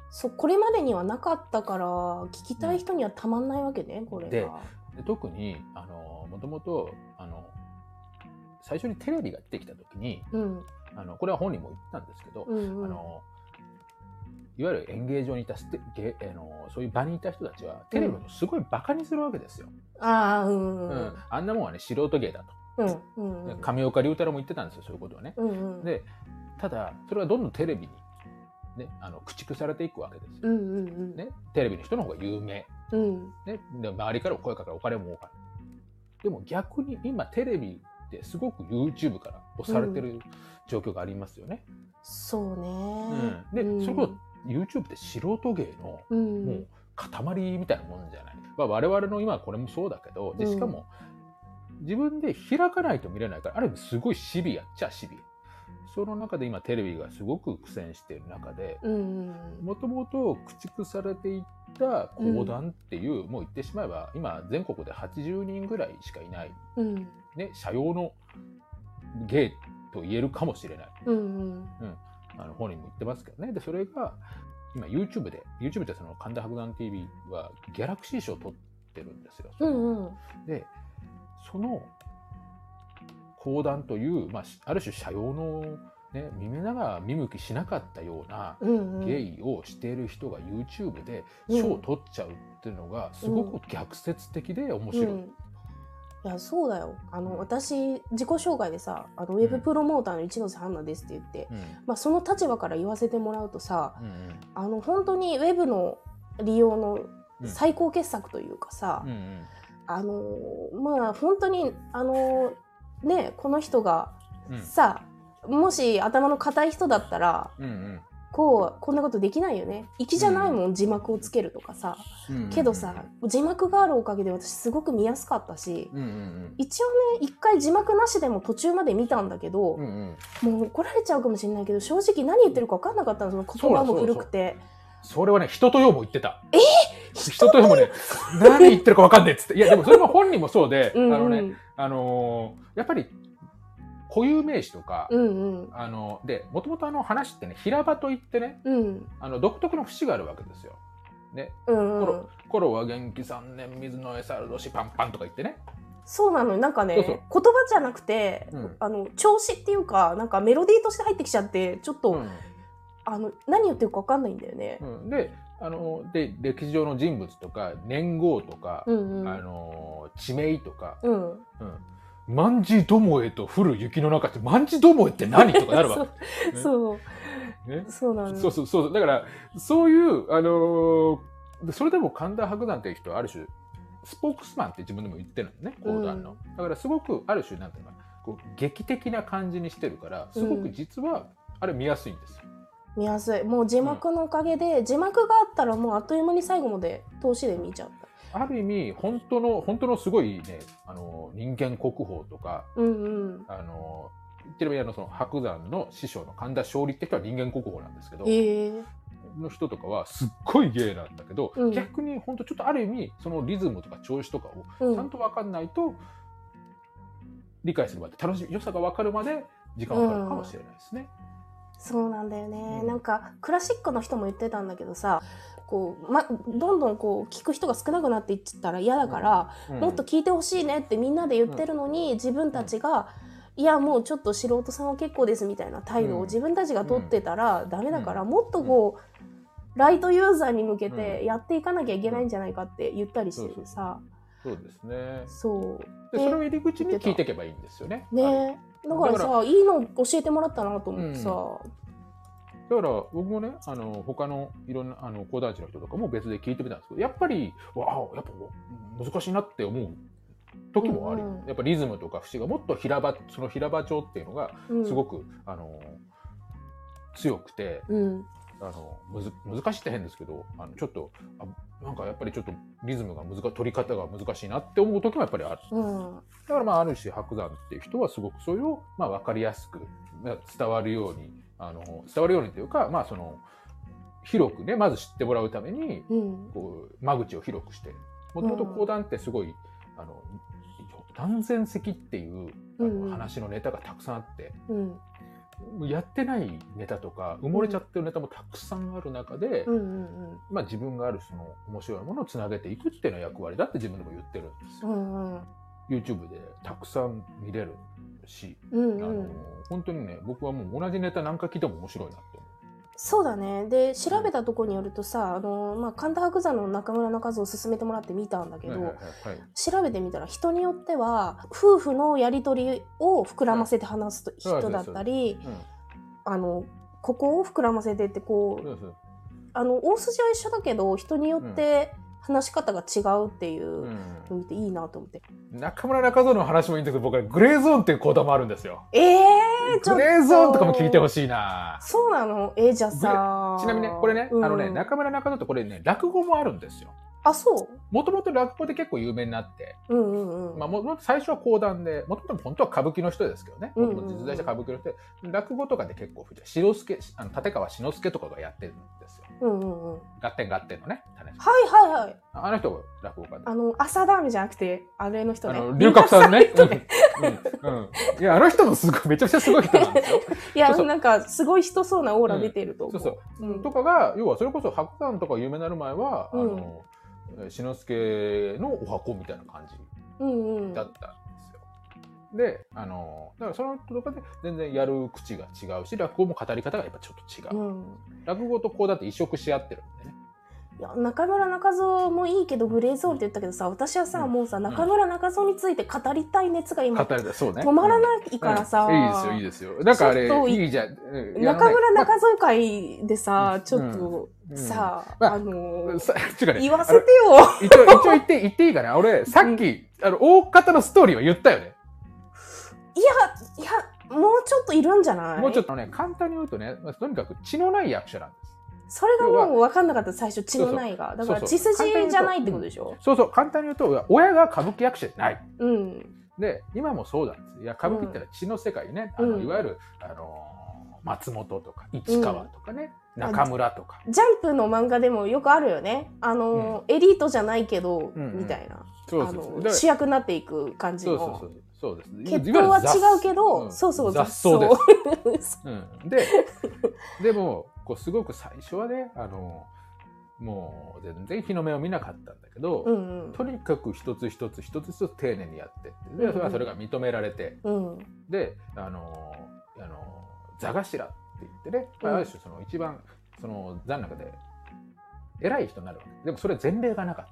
[SPEAKER 1] そこれまでにはなかったから聞きたい人にはたまんないわけねこれ
[SPEAKER 2] で
[SPEAKER 1] が。
[SPEAKER 2] で特にあのもともとあの最初にテレビが出てきた時に
[SPEAKER 1] うん
[SPEAKER 2] あのこれは本人も言ったんですけど、
[SPEAKER 1] うんうん
[SPEAKER 2] あのいわゆる演芸場にいたステ芸あのそういう場にいた人たちはテレビをすごいバカにするわけですよ。
[SPEAKER 1] ああうんう
[SPEAKER 2] うん。
[SPEAKER 1] ん。
[SPEAKER 2] あんなもんはね素人芸だと、
[SPEAKER 1] うんうんうん。
[SPEAKER 2] 上岡龍太郎も言ってたんですよそういうことをね。
[SPEAKER 1] うんうん。
[SPEAKER 2] でただそれはどんどんテレビに、ね、あの駆逐されていくわけですよ。
[SPEAKER 1] うんうんうん。
[SPEAKER 2] ね、テレビの人の方が有名。
[SPEAKER 1] うん。
[SPEAKER 2] ね、で周りから声かかるお金も多かる。でも逆に今テレビってすごく YouTube から押されてる状況がありますよね。
[SPEAKER 1] そうね。
[SPEAKER 2] うん。で、
[SPEAKER 1] うん。
[SPEAKER 2] それこそ YouTube って素人芸の
[SPEAKER 1] うん。
[SPEAKER 2] もう塊みたいなもんじゃない。まあ、我々の今これもそうだけどでしかも自分で開かないと見れないからある意味すごいシビアっちゃシビア。その中で今テレビがすごく苦戦している中で
[SPEAKER 1] うんうん。
[SPEAKER 2] もともと駆逐されていった講談っていう、もう言ってしまえば今全国で80人ぐらいしかいない、
[SPEAKER 1] うん。
[SPEAKER 2] ね、社用の芸と言えるかもしれない。
[SPEAKER 1] うん。うん
[SPEAKER 2] あの本人も言ってますけどね。でそれが今 YouTube で YouTube ってその神田伯山 TV はギャラクシー賞を取ってるんですよ。
[SPEAKER 1] うんうん。
[SPEAKER 2] でその講談という、まあ、しある種社用の、ね、耳ながら見向きしなかったような
[SPEAKER 1] うんうん。
[SPEAKER 2] ゲイをしている人が YouTube で賞を取っちゃうっていうのがすごく逆説的で面白い。
[SPEAKER 1] うんいやそうだよ。あの私自己紹介でさあのウェブプロモーターの一ノ瀬ハンナですって言って、
[SPEAKER 2] うん。
[SPEAKER 1] まあ、その立場から言わせてもらうとさ
[SPEAKER 2] うん。
[SPEAKER 1] あの本当にウェブの利用の
[SPEAKER 2] うん。
[SPEAKER 1] 最高傑作というかさ、
[SPEAKER 2] うんうん。
[SPEAKER 1] あのまあ本当にあのねこの人が
[SPEAKER 2] うん。
[SPEAKER 1] さもし頭の固い人だったら
[SPEAKER 2] うんうん
[SPEAKER 1] こうこんなことできないよね。粋じゃないもん、字幕をつけるとかさ。
[SPEAKER 2] うん
[SPEAKER 1] けどさ字幕があるおかげで私すごく見やすかったし一応ね一回字幕なしでも途中まで見たんだけど、もう怒られちゃうかもしれないけど正直何言ってるか分かんなかったのその言葉も古くて。
[SPEAKER 2] それはね人とようも言ってた。え人とようもね何言ってるか分かんねえっつって。いやでもそれも本人もそうで、
[SPEAKER 1] うん
[SPEAKER 2] あのね
[SPEAKER 1] うん
[SPEAKER 2] あのーやっぱり固有名詞とか、
[SPEAKER 1] うんうん。
[SPEAKER 2] あのでもともとあの話ってね平場といってね
[SPEAKER 1] うん。
[SPEAKER 2] あの独特の節があるわけですよ。ね、
[SPEAKER 1] うんうん。
[SPEAKER 2] 頃頃は元気3年水の餌年パンパンとか言ってね。
[SPEAKER 1] そうなのなんかね言葉じゃなくて、
[SPEAKER 2] うん。
[SPEAKER 1] あの調子っていうかなんかメロディーとして入ってきちゃってちょっと、
[SPEAKER 2] うん。
[SPEAKER 1] あの何言ってるか分かんないんだよね。
[SPEAKER 2] うん。であので歴史上の人物とか年号とか、
[SPEAKER 1] うんうん。
[SPEAKER 2] あの地名とか
[SPEAKER 1] うん、「
[SPEAKER 2] 万事どもえと降る雪の中」って「万事どもえって何?」とかなるわけ。
[SPEAKER 1] そう。
[SPEAKER 2] ね。
[SPEAKER 1] そう。なの
[SPEAKER 2] そうそうそう。だからそういうあのーでそれでも神田伯山っていう人はある種スポークスマンって自分でも言ってるのね講談の、だからすごくある種なんていうのかなこう劇的な感じにしてるからすごく実はあれ見やすいんですよ、
[SPEAKER 1] 見やすい。もう字幕のおかげで、字幕があったらもうあっという間に最後まで通しで見ちゃった。
[SPEAKER 2] ある意味本当の本当のすごいねあの人間国宝とか
[SPEAKER 1] うんうん。
[SPEAKER 2] あの言ってみれその伯山の師匠の神田勝利って人は人間国宝なんですけど、
[SPEAKER 1] ええ。
[SPEAKER 2] の人とかはすっごい芸なんだけど、
[SPEAKER 1] うん。
[SPEAKER 2] 逆に本当ちょっとある意味そのリズムとか調子とかを
[SPEAKER 1] うん。
[SPEAKER 2] ちゃんと分かんないと理解するまで楽しみ良さが分かるまで時間がかかるかもしれないですね。
[SPEAKER 1] そうなんだよね、
[SPEAKER 2] うん。
[SPEAKER 1] なんかクラシックの人も言ってたんだけどさこう、ま、どんどんこう聞く人が少なくなっていっちゃったら嫌だから、
[SPEAKER 2] うん。
[SPEAKER 1] もっと聞いてほしいねってみんなで言ってるのに、自分たちが、いやもうちょっと素人さんは結構ですみたいな態度
[SPEAKER 2] うん。
[SPEAKER 1] を自分たちが取ってたらダメだから、もっとこう、ライトユーザーに向けてやっていかなきゃいけないんじゃないかって言ったりしててさ、
[SPEAKER 2] そうですね。
[SPEAKER 1] そう。
[SPEAKER 2] でそれを入り口に聞いていけばいいんですよね。
[SPEAKER 1] ね。だから
[SPEAKER 2] だ
[SPEAKER 1] さいいの教えてもらったなと思ってさ、
[SPEAKER 2] だから僕もねあの他のいろんなあの講談師の人とかも別で聞いてみたんですけどやっぱりわあやっぱ難しいなって思う時もあり、
[SPEAKER 1] うんうん。
[SPEAKER 2] やっぱリズムとか節がもっと平場その平場調っていうのが
[SPEAKER 1] うん。
[SPEAKER 2] すごく、あの強くて
[SPEAKER 1] うん。
[SPEAKER 2] あのむず難しいって変ですけどあのちょっとあなんかやっぱりちょっとリズムが難取り方が難しいなって思う時もやっぱりある。
[SPEAKER 1] うん。
[SPEAKER 2] だからまあある種白山っていう人はすごくそれをまあ分かりやすくまあ伝わるようにあの伝わるようにというかまあその広くねまず知ってもらうために
[SPEAKER 1] うん。
[SPEAKER 2] こう間口を広くしてもともと講談ってすごい、あの断然席っていうあの
[SPEAKER 1] うん。うん
[SPEAKER 2] 話のネタがたくさんあって、
[SPEAKER 1] うん。
[SPEAKER 2] やってないネタとか埋もれちゃってるネタもたくさんある中で、
[SPEAKER 1] うんうん。
[SPEAKER 2] まあ、自分があるその面白いものをつなげていくっていうのは役割だって自分でも言ってるんですよ。
[SPEAKER 1] うんうん
[SPEAKER 2] YouTube でたくさん見れるし、
[SPEAKER 1] うん
[SPEAKER 2] あの
[SPEAKER 1] うん
[SPEAKER 2] 本当にね僕はもう同じネタ何回聞いても面白いなって思
[SPEAKER 1] そうだね。で調べたところによるとさあの、まあ、神田伯山の中村中津を勧めてもらって見たんだけ
[SPEAKER 2] う。
[SPEAKER 1] ど、
[SPEAKER 2] はいはいはいはい。
[SPEAKER 1] 調べてみたら人によっては夫婦のやり取りを膨らませて話す人だったり、
[SPEAKER 2] うん。
[SPEAKER 1] あのここを膨らませてってこうあの大筋は一緒だけど人によって話し方が違うっていううの見ていいなと思って。
[SPEAKER 2] ん中村中蔵の話もいいんだけど僕はグレーゾーンっていう講談もあるんですよ。
[SPEAKER 1] えー、ちょっと
[SPEAKER 2] グレーゾーンとかも聞いてほしいな。
[SPEAKER 1] そうなの？えじゃあさ
[SPEAKER 2] ちなみにねこれね、
[SPEAKER 1] うん
[SPEAKER 2] あのね中村中蔵ってこれね落語もあるんですよ。
[SPEAKER 1] あそう？
[SPEAKER 2] もともと落語で結構有名になって、
[SPEAKER 1] うんうんうん、
[SPEAKER 2] まあ、もともと最初は講談でもともと本当は歌舞伎の人ですけどね。
[SPEAKER 1] うんうんうん。
[SPEAKER 2] もともと実在した歌舞伎の人で。落語とかで結構増えて志助あの立川志の輔とかがやってるんですよ。
[SPEAKER 1] うんうんうん。
[SPEAKER 2] ガッテンガッテンのね種
[SPEAKER 1] はいはいはい。
[SPEAKER 2] あの人が落語家で。
[SPEAKER 1] あの朝ダーメじゃなくてあれの人ね。
[SPEAKER 2] あの龍角さんね。うん。うん。うん。いや、あの人もすごい、めちゃくちゃすごい人なんですよ。
[SPEAKER 1] いやなんかすごい人そうなオーラ出てると思
[SPEAKER 2] そう
[SPEAKER 1] う、
[SPEAKER 2] そう。
[SPEAKER 1] うん。
[SPEAKER 2] とかが、要はそれこそ白山とか有名になる前は、あ
[SPEAKER 1] うん。
[SPEAKER 2] の、えー志の輔のお箱みたいな感じ
[SPEAKER 1] うんうん
[SPEAKER 2] だったんですよ。で、あの、だからその人とかで全然やる口が違うし、落語も語り方がやっぱちょっと違う。
[SPEAKER 1] うん
[SPEAKER 2] 落語とこうだって移植し合ってるんでね。
[SPEAKER 1] いや中村中蔵もいいけどグレーゾーンって言ったけどさ私はさ、
[SPEAKER 2] うん。
[SPEAKER 1] もうさ中村中蔵について語りたい熱が今。止まらないからさ、
[SPEAKER 2] うん。いいですよ、いいですよ。なんかあれ、いいじゃん。
[SPEAKER 1] 中村中蔵会でさ、ちょっと
[SPEAKER 2] うん。
[SPEAKER 1] さ、
[SPEAKER 2] まあ
[SPEAKER 1] あの言わせてよ。
[SPEAKER 2] 一応、一応言って、言っていいかな。俺、さっき、あの、大方のストーリーは言ったよね。
[SPEAKER 1] いやいやもうちょっといるんじゃない？
[SPEAKER 2] もうちょっとね、簡単に言うとね、まあとにかく血のない役者なんです。
[SPEAKER 1] それがもう分かんなかった最初血のないがだから血筋じゃないってことでしょ？
[SPEAKER 2] そうそう、簡単に言うと、親が歌舞伎役者じゃない。
[SPEAKER 1] うん。
[SPEAKER 2] で、今もそうなんです。いや、歌舞伎ってのは血の世界ね、あの
[SPEAKER 1] うん。
[SPEAKER 2] いわゆる、あのー松本とか、市川とかね、中村とか。
[SPEAKER 1] ジャンプの漫画でもよくあるよね。あの、エリートじゃないけど、
[SPEAKER 2] うんうん。
[SPEAKER 1] みたいな。主役になっていく感じの。
[SPEAKER 2] そうそうそう。そうです。
[SPEAKER 1] 血統は違うけど、
[SPEAKER 2] うん。
[SPEAKER 1] そうそう
[SPEAKER 2] 雑草です。
[SPEAKER 1] そ う
[SPEAKER 2] うん、ででもこうすごく最初はねあのもう全然日の目を見なかったんだけど、
[SPEAKER 1] うん
[SPEAKER 2] とにかく一つ一つ一つ一つ丁寧にやってで
[SPEAKER 1] うんうん。
[SPEAKER 2] それはそれが認められて。
[SPEAKER 1] うん。うん
[SPEAKER 2] であのあの座頭って言ってね、まあ
[SPEAKER 1] うん。
[SPEAKER 2] ある種その一番その座の中で偉い人になるわけ。でもそれは前例がなかっ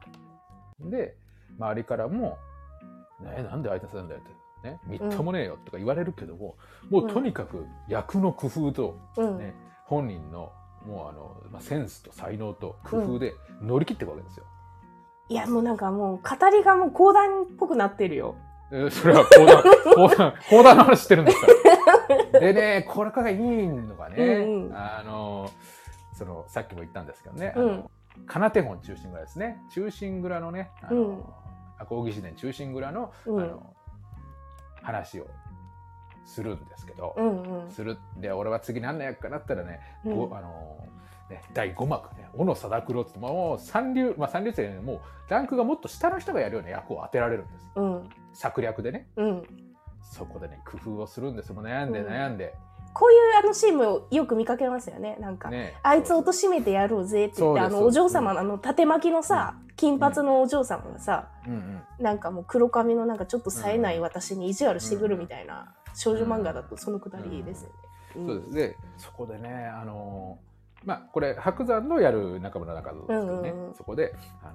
[SPEAKER 2] た。で周りからも「ねなんで相手するんだよ」って。ね、みっともねえよとか言われるけども、もうとにかく役の工夫と
[SPEAKER 1] うん。
[SPEAKER 2] ね本人のもうあの、まあ、センスと才能と工夫で乗り切っていくわけですよ。
[SPEAKER 1] いやもうなんかもう語りがもう講談っぽくなってるよ。
[SPEAKER 2] えーそれは講談 講談講談の話してるんですか？ら。でねこれからいいのがね、
[SPEAKER 1] うんうん。
[SPEAKER 2] あのそのさっきも言ったんですけどね、
[SPEAKER 1] うん。
[SPEAKER 2] 金手本中心蔵ですね。中心蔵のねあの、
[SPEAKER 1] うん。
[SPEAKER 2] 赤荻市伝中心蔵の,、
[SPEAKER 1] うん。
[SPEAKER 2] あの話をするんですけど、
[SPEAKER 1] うんうん。
[SPEAKER 2] するで俺は次何の役かなったらね
[SPEAKER 1] うん。
[SPEAKER 2] ごあのね、第5幕ね小野貞九郎ってもう三流まあ三流生もうランクがもっと下の人がやるような役を当てられるんです
[SPEAKER 1] うん。
[SPEAKER 2] 策略でね。
[SPEAKER 1] うん。
[SPEAKER 2] そこでね工夫をするんですもう悩んで
[SPEAKER 1] うん。
[SPEAKER 2] 悩んで、
[SPEAKER 1] こういうあのシーンもよく見かけますよねなんか、
[SPEAKER 2] ね。
[SPEAKER 1] あいつを貶めてやろうぜって言ってあのお嬢様のあの縦巻きのさ金髪のお嬢様がさ、
[SPEAKER 2] うんうん。
[SPEAKER 1] なんかもう黒髪のなんかちょっと冴えない私に意地悪してくるみたいな少女漫画だとそのくだりですよね。
[SPEAKER 2] そうです。でそこでねあのまあこれ白山のやる中村中蔵ですけどね、
[SPEAKER 1] うんうんうん。
[SPEAKER 2] そこであ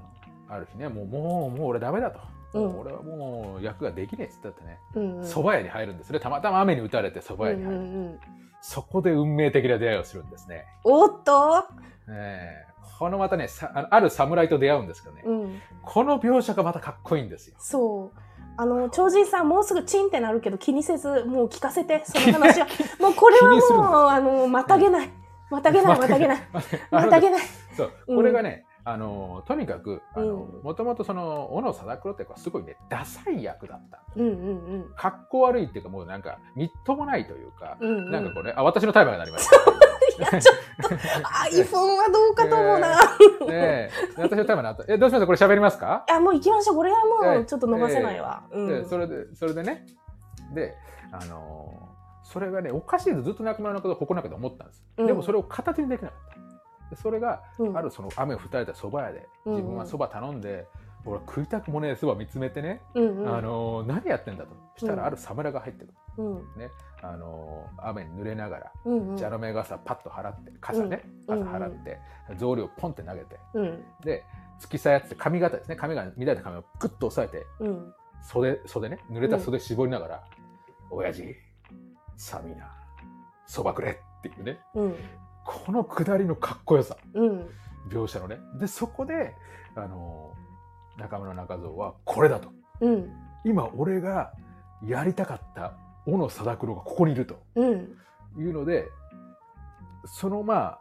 [SPEAKER 2] のある日ねもうもうもう俺ダメだと、
[SPEAKER 1] うん。
[SPEAKER 2] 俺はもう役ができねえっつったってね
[SPEAKER 1] うんうん。
[SPEAKER 2] 蕎麦屋に入るんですね。たまたま雨に打たれて蕎麦屋に入る、
[SPEAKER 1] うんうんうん。
[SPEAKER 2] そこで運命的な出会いをするんですね。
[SPEAKER 1] おっと、
[SPEAKER 2] ええ。このまたねさあのある侍と出会うんですけどね、
[SPEAKER 1] うん、
[SPEAKER 2] この描写がまたかっこいいんですよ。
[SPEAKER 1] そうあの超人さんもうすぐチンってなるけど気にせずもう聞かせて その話は。もうこれはもうあのまたげない。またげない またげない。またげない。
[SPEAKER 2] そう。
[SPEAKER 1] うん。
[SPEAKER 2] これがね、あのとにかくもともとその小野貞九郎っていうかすごいねダサい役だった。
[SPEAKER 1] うんうん
[SPEAKER 2] かっこ悪いっていうかもうなんかみっともないというか、
[SPEAKER 1] うん。うん。うん、
[SPEAKER 2] なんかこれあ私のタイマーが鳴りました。
[SPEAKER 1] いやちょっと iPhone はどうかと思うな。
[SPEAKER 2] ねえ私のタイマー鳴った。えどうしますこれ喋りますか？
[SPEAKER 1] いやもう行きましょうこれはも
[SPEAKER 2] ええ
[SPEAKER 1] うちょっと伸ばせないわ。うん。
[SPEAKER 2] でそれでそれでね。であのーそれがねおかしいとずっと中村のことをここの中で思ったんです、
[SPEAKER 1] うん。
[SPEAKER 2] でもそれを形にできなかった。でそれが
[SPEAKER 1] うん。
[SPEAKER 2] あるその雨を降たれた蕎麦屋で
[SPEAKER 1] うん。
[SPEAKER 2] 自分は蕎麦頼んで、俺は食いたくもねえ蕎麦見つめてね、
[SPEAKER 1] うんうん。
[SPEAKER 2] あのー何やってんだと。した
[SPEAKER 1] うん。
[SPEAKER 2] らある侍が入ってくる、
[SPEAKER 1] うん
[SPEAKER 2] あのー雨に濡れながら
[SPEAKER 1] うんうん。
[SPEAKER 2] 蛇の目傘パッと払って傘ね、
[SPEAKER 1] うん。
[SPEAKER 2] 傘払って草履をポンって投げて。
[SPEAKER 1] うん。
[SPEAKER 2] で突きさやって髪型ですね。髪が乱れた髪をグッと押さえて
[SPEAKER 1] うん。
[SPEAKER 2] 袖袖ね濡れた袖絞りながら「親父寒いなそばくれ」っていうね。
[SPEAKER 1] うん。
[SPEAKER 2] この下りのかっこよさ。
[SPEAKER 1] うん。
[SPEAKER 2] 描写のね。でそこであの中村中蔵はこれだと。
[SPEAKER 1] うん。
[SPEAKER 2] 今俺がやりたかった小野貞九郎がここにいると
[SPEAKER 1] うん。
[SPEAKER 2] いうのでそのまあ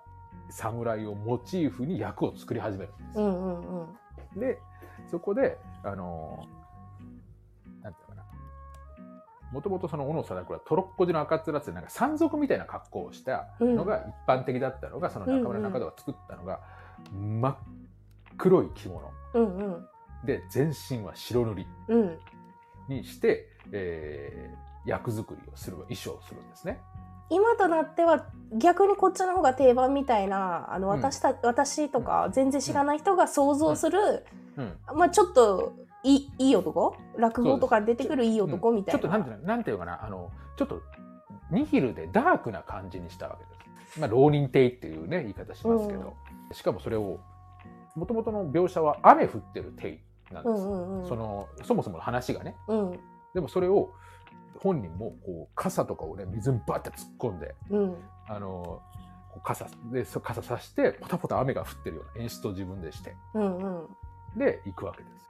[SPEAKER 2] 侍をモチーフに役を作り始めるんです。よ
[SPEAKER 1] うんうんうん。
[SPEAKER 2] でそこであのなんていうのかな。もともとその小野貞倉はトロッコ地の赤面ってなんか山賊みたいな格好をしたのが一般的だったのが、その中村中田が作ったのが、真っ黒い着物。
[SPEAKER 1] うんうん。
[SPEAKER 2] で全身は白塗り
[SPEAKER 1] うん。
[SPEAKER 2] にして、えー役作りをする衣装をするんですね。
[SPEAKER 1] 今となっては逆にこっちの方が定番みたいなあの
[SPEAKER 2] うん。
[SPEAKER 1] 私た、私とか全然知らない人が想像する、
[SPEAKER 2] うん。
[SPEAKER 1] まあちょっといいいい男？落語とかに出てくるいい男みたいな。
[SPEAKER 2] ちょっとなんていうのなんていうのかなあのちょっとニヒルでダークな感じにしたわけです。まあ浪人亭っていうね言い方しますけど、しかもそれをもともとの描写は雨降ってる亭なんです。
[SPEAKER 1] うんうんうん。
[SPEAKER 2] そのそもそもの話がね。
[SPEAKER 1] うん。
[SPEAKER 2] でもそれを本人もこう傘とかをね水にバッて突っ込んで
[SPEAKER 1] うん
[SPEAKER 2] あの傘でそ傘さしてポタポタ雨が降ってるような演出を自分でして
[SPEAKER 1] うんうん
[SPEAKER 2] で行くわけです。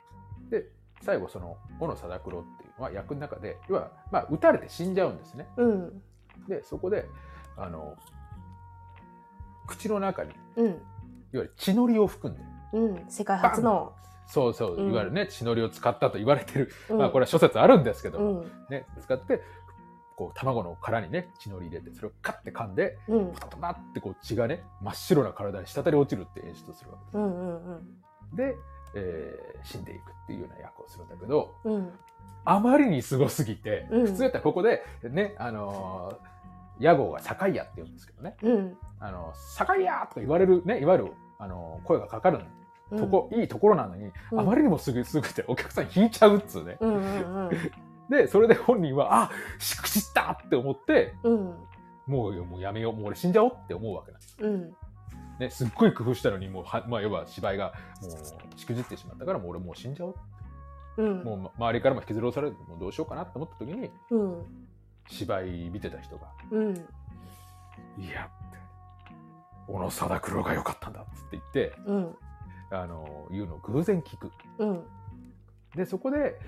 [SPEAKER 2] で最後その小野貞九郎っていうのは役の中で要はまあ撃たれて死んじゃうんですね。
[SPEAKER 1] うん
[SPEAKER 2] でそこであの口の中にいわ
[SPEAKER 1] うん。
[SPEAKER 2] ゆる血のりを含んで
[SPEAKER 1] うん。世界初の。
[SPEAKER 2] そうそう
[SPEAKER 1] うん
[SPEAKER 2] いわゆるね、血のりを使ったと言われてる、
[SPEAKER 1] うん
[SPEAKER 2] まあこれは諸説あるんですけど。ね使ってこう卵の殻にね血のり入れてそれをカッて噛んで
[SPEAKER 1] うん
[SPEAKER 2] パタパタってこう血がね真っ白な体に滴り落ちるって演出をするわ
[SPEAKER 1] うんうんうん。
[SPEAKER 2] けで、えー死んでいくっていうような役をするんだけど
[SPEAKER 1] うん。
[SPEAKER 2] あまりにすごすぎて、
[SPEAKER 1] うん
[SPEAKER 2] 普通やったらここでねあのー屋号が酒屋って言うんですけどね
[SPEAKER 1] うん。
[SPEAKER 2] あの酒屋とか言われるねいわゆるあの声がかかる
[SPEAKER 1] うん。
[SPEAKER 2] とこ、いいところなのに、
[SPEAKER 1] うん
[SPEAKER 2] あまりにもすぐすぐてお客さん引いちゃうっつうね。
[SPEAKER 1] うんうん
[SPEAKER 2] で、それで本人は、あしくじったって思って、
[SPEAKER 1] うん。
[SPEAKER 2] もうもうやめよう、もう俺死んじゃおうって思うわけなんです。
[SPEAKER 1] うん。
[SPEAKER 2] ね、すっごい工夫したのに、もうは、まあ、要は芝居がもうしくじってしまったから、もう俺もう死んじゃおう。
[SPEAKER 1] うん。
[SPEAKER 2] もうま周りからも引きずり下れて、もうどうしようかなって思った時に、
[SPEAKER 1] うん。
[SPEAKER 2] 芝居見てた人が、
[SPEAKER 1] うん。
[SPEAKER 2] いや、小野貞九郎が良かったんだっつって言って、
[SPEAKER 1] うん。
[SPEAKER 2] あの、言うのを偶然聞く。
[SPEAKER 1] うん。
[SPEAKER 2] で、そこで、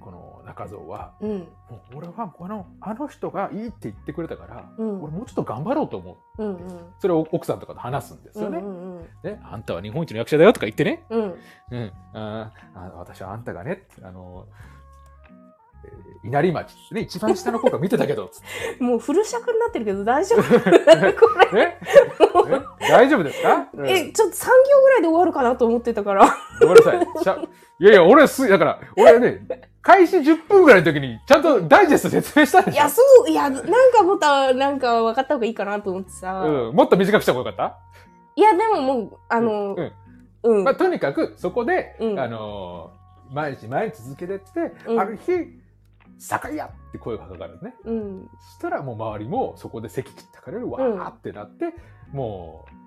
[SPEAKER 2] この中蔵は、
[SPEAKER 1] うん。
[SPEAKER 2] もう俺はこのあの人がいいって言ってくれたから、
[SPEAKER 1] うん
[SPEAKER 2] 俺もうちょっと頑張ろうと思う
[SPEAKER 1] うん。
[SPEAKER 2] それを奥さんとかと話すんですよね,、
[SPEAKER 1] うん。うん。
[SPEAKER 2] ねあんたは日本一の役者だよとか言ってね、
[SPEAKER 1] うん。
[SPEAKER 2] うん、あーあ私はあんたがねあの、えー稲荷町ね。一番下の子が見てたけど
[SPEAKER 1] もうフル尺になってるけど大丈夫？こ
[SPEAKER 2] て
[SPEAKER 1] れ。
[SPEAKER 2] え？え？大丈夫ですか、うん。
[SPEAKER 1] え、ちょっと3行ぐらいで終わるかなと思ってたから。
[SPEAKER 2] ごめんなさい。いやいや俺すだから俺ね開始10分ぐらいの時にちゃんとダイジェスト説明したでしょ？
[SPEAKER 1] いや、そう、いや、なんかもっと、なんか分かった方がいいかなと思ってさ。
[SPEAKER 2] うん、もっと短くした方がよかった？
[SPEAKER 1] いや、でももう、あの、
[SPEAKER 2] うん。
[SPEAKER 1] うん。
[SPEAKER 2] まあ、とにかくそこで、
[SPEAKER 1] うん。
[SPEAKER 2] あのー毎日毎日続けてって、
[SPEAKER 1] うん。
[SPEAKER 2] ある日「酒屋!」って声がかかるね
[SPEAKER 1] うん。
[SPEAKER 2] そしたらもう周りもそこで席切ったからわーってなって、もう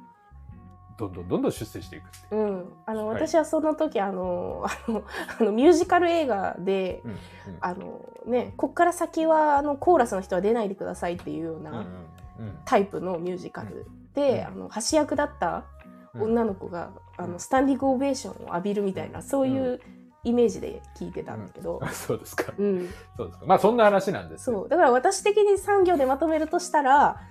[SPEAKER 2] どんどんどんどん出世していくう。
[SPEAKER 1] うん。あの、
[SPEAKER 2] はい
[SPEAKER 1] 私はその時、あの、あの、あのミュージカル映画で、
[SPEAKER 2] うん
[SPEAKER 1] あの、ね、こっから先は、あの、コーラスの人は出ないでくださいっていうよう
[SPEAKER 2] うんうん
[SPEAKER 1] な
[SPEAKER 2] うん
[SPEAKER 1] タイプのミュージカルで、
[SPEAKER 2] うん
[SPEAKER 1] あの、橋役だった
[SPEAKER 2] うん
[SPEAKER 1] 女の子が、あの、
[SPEAKER 2] うん
[SPEAKER 1] スタンディングオベーションを浴びるみたいな、そういうイメージで聞いてたんだけど。
[SPEAKER 2] あ、そうですか、
[SPEAKER 1] うん。
[SPEAKER 2] そうですか。まあそんな話なんです。よ
[SPEAKER 1] そう。だから私的に産業でまとめるとしたら、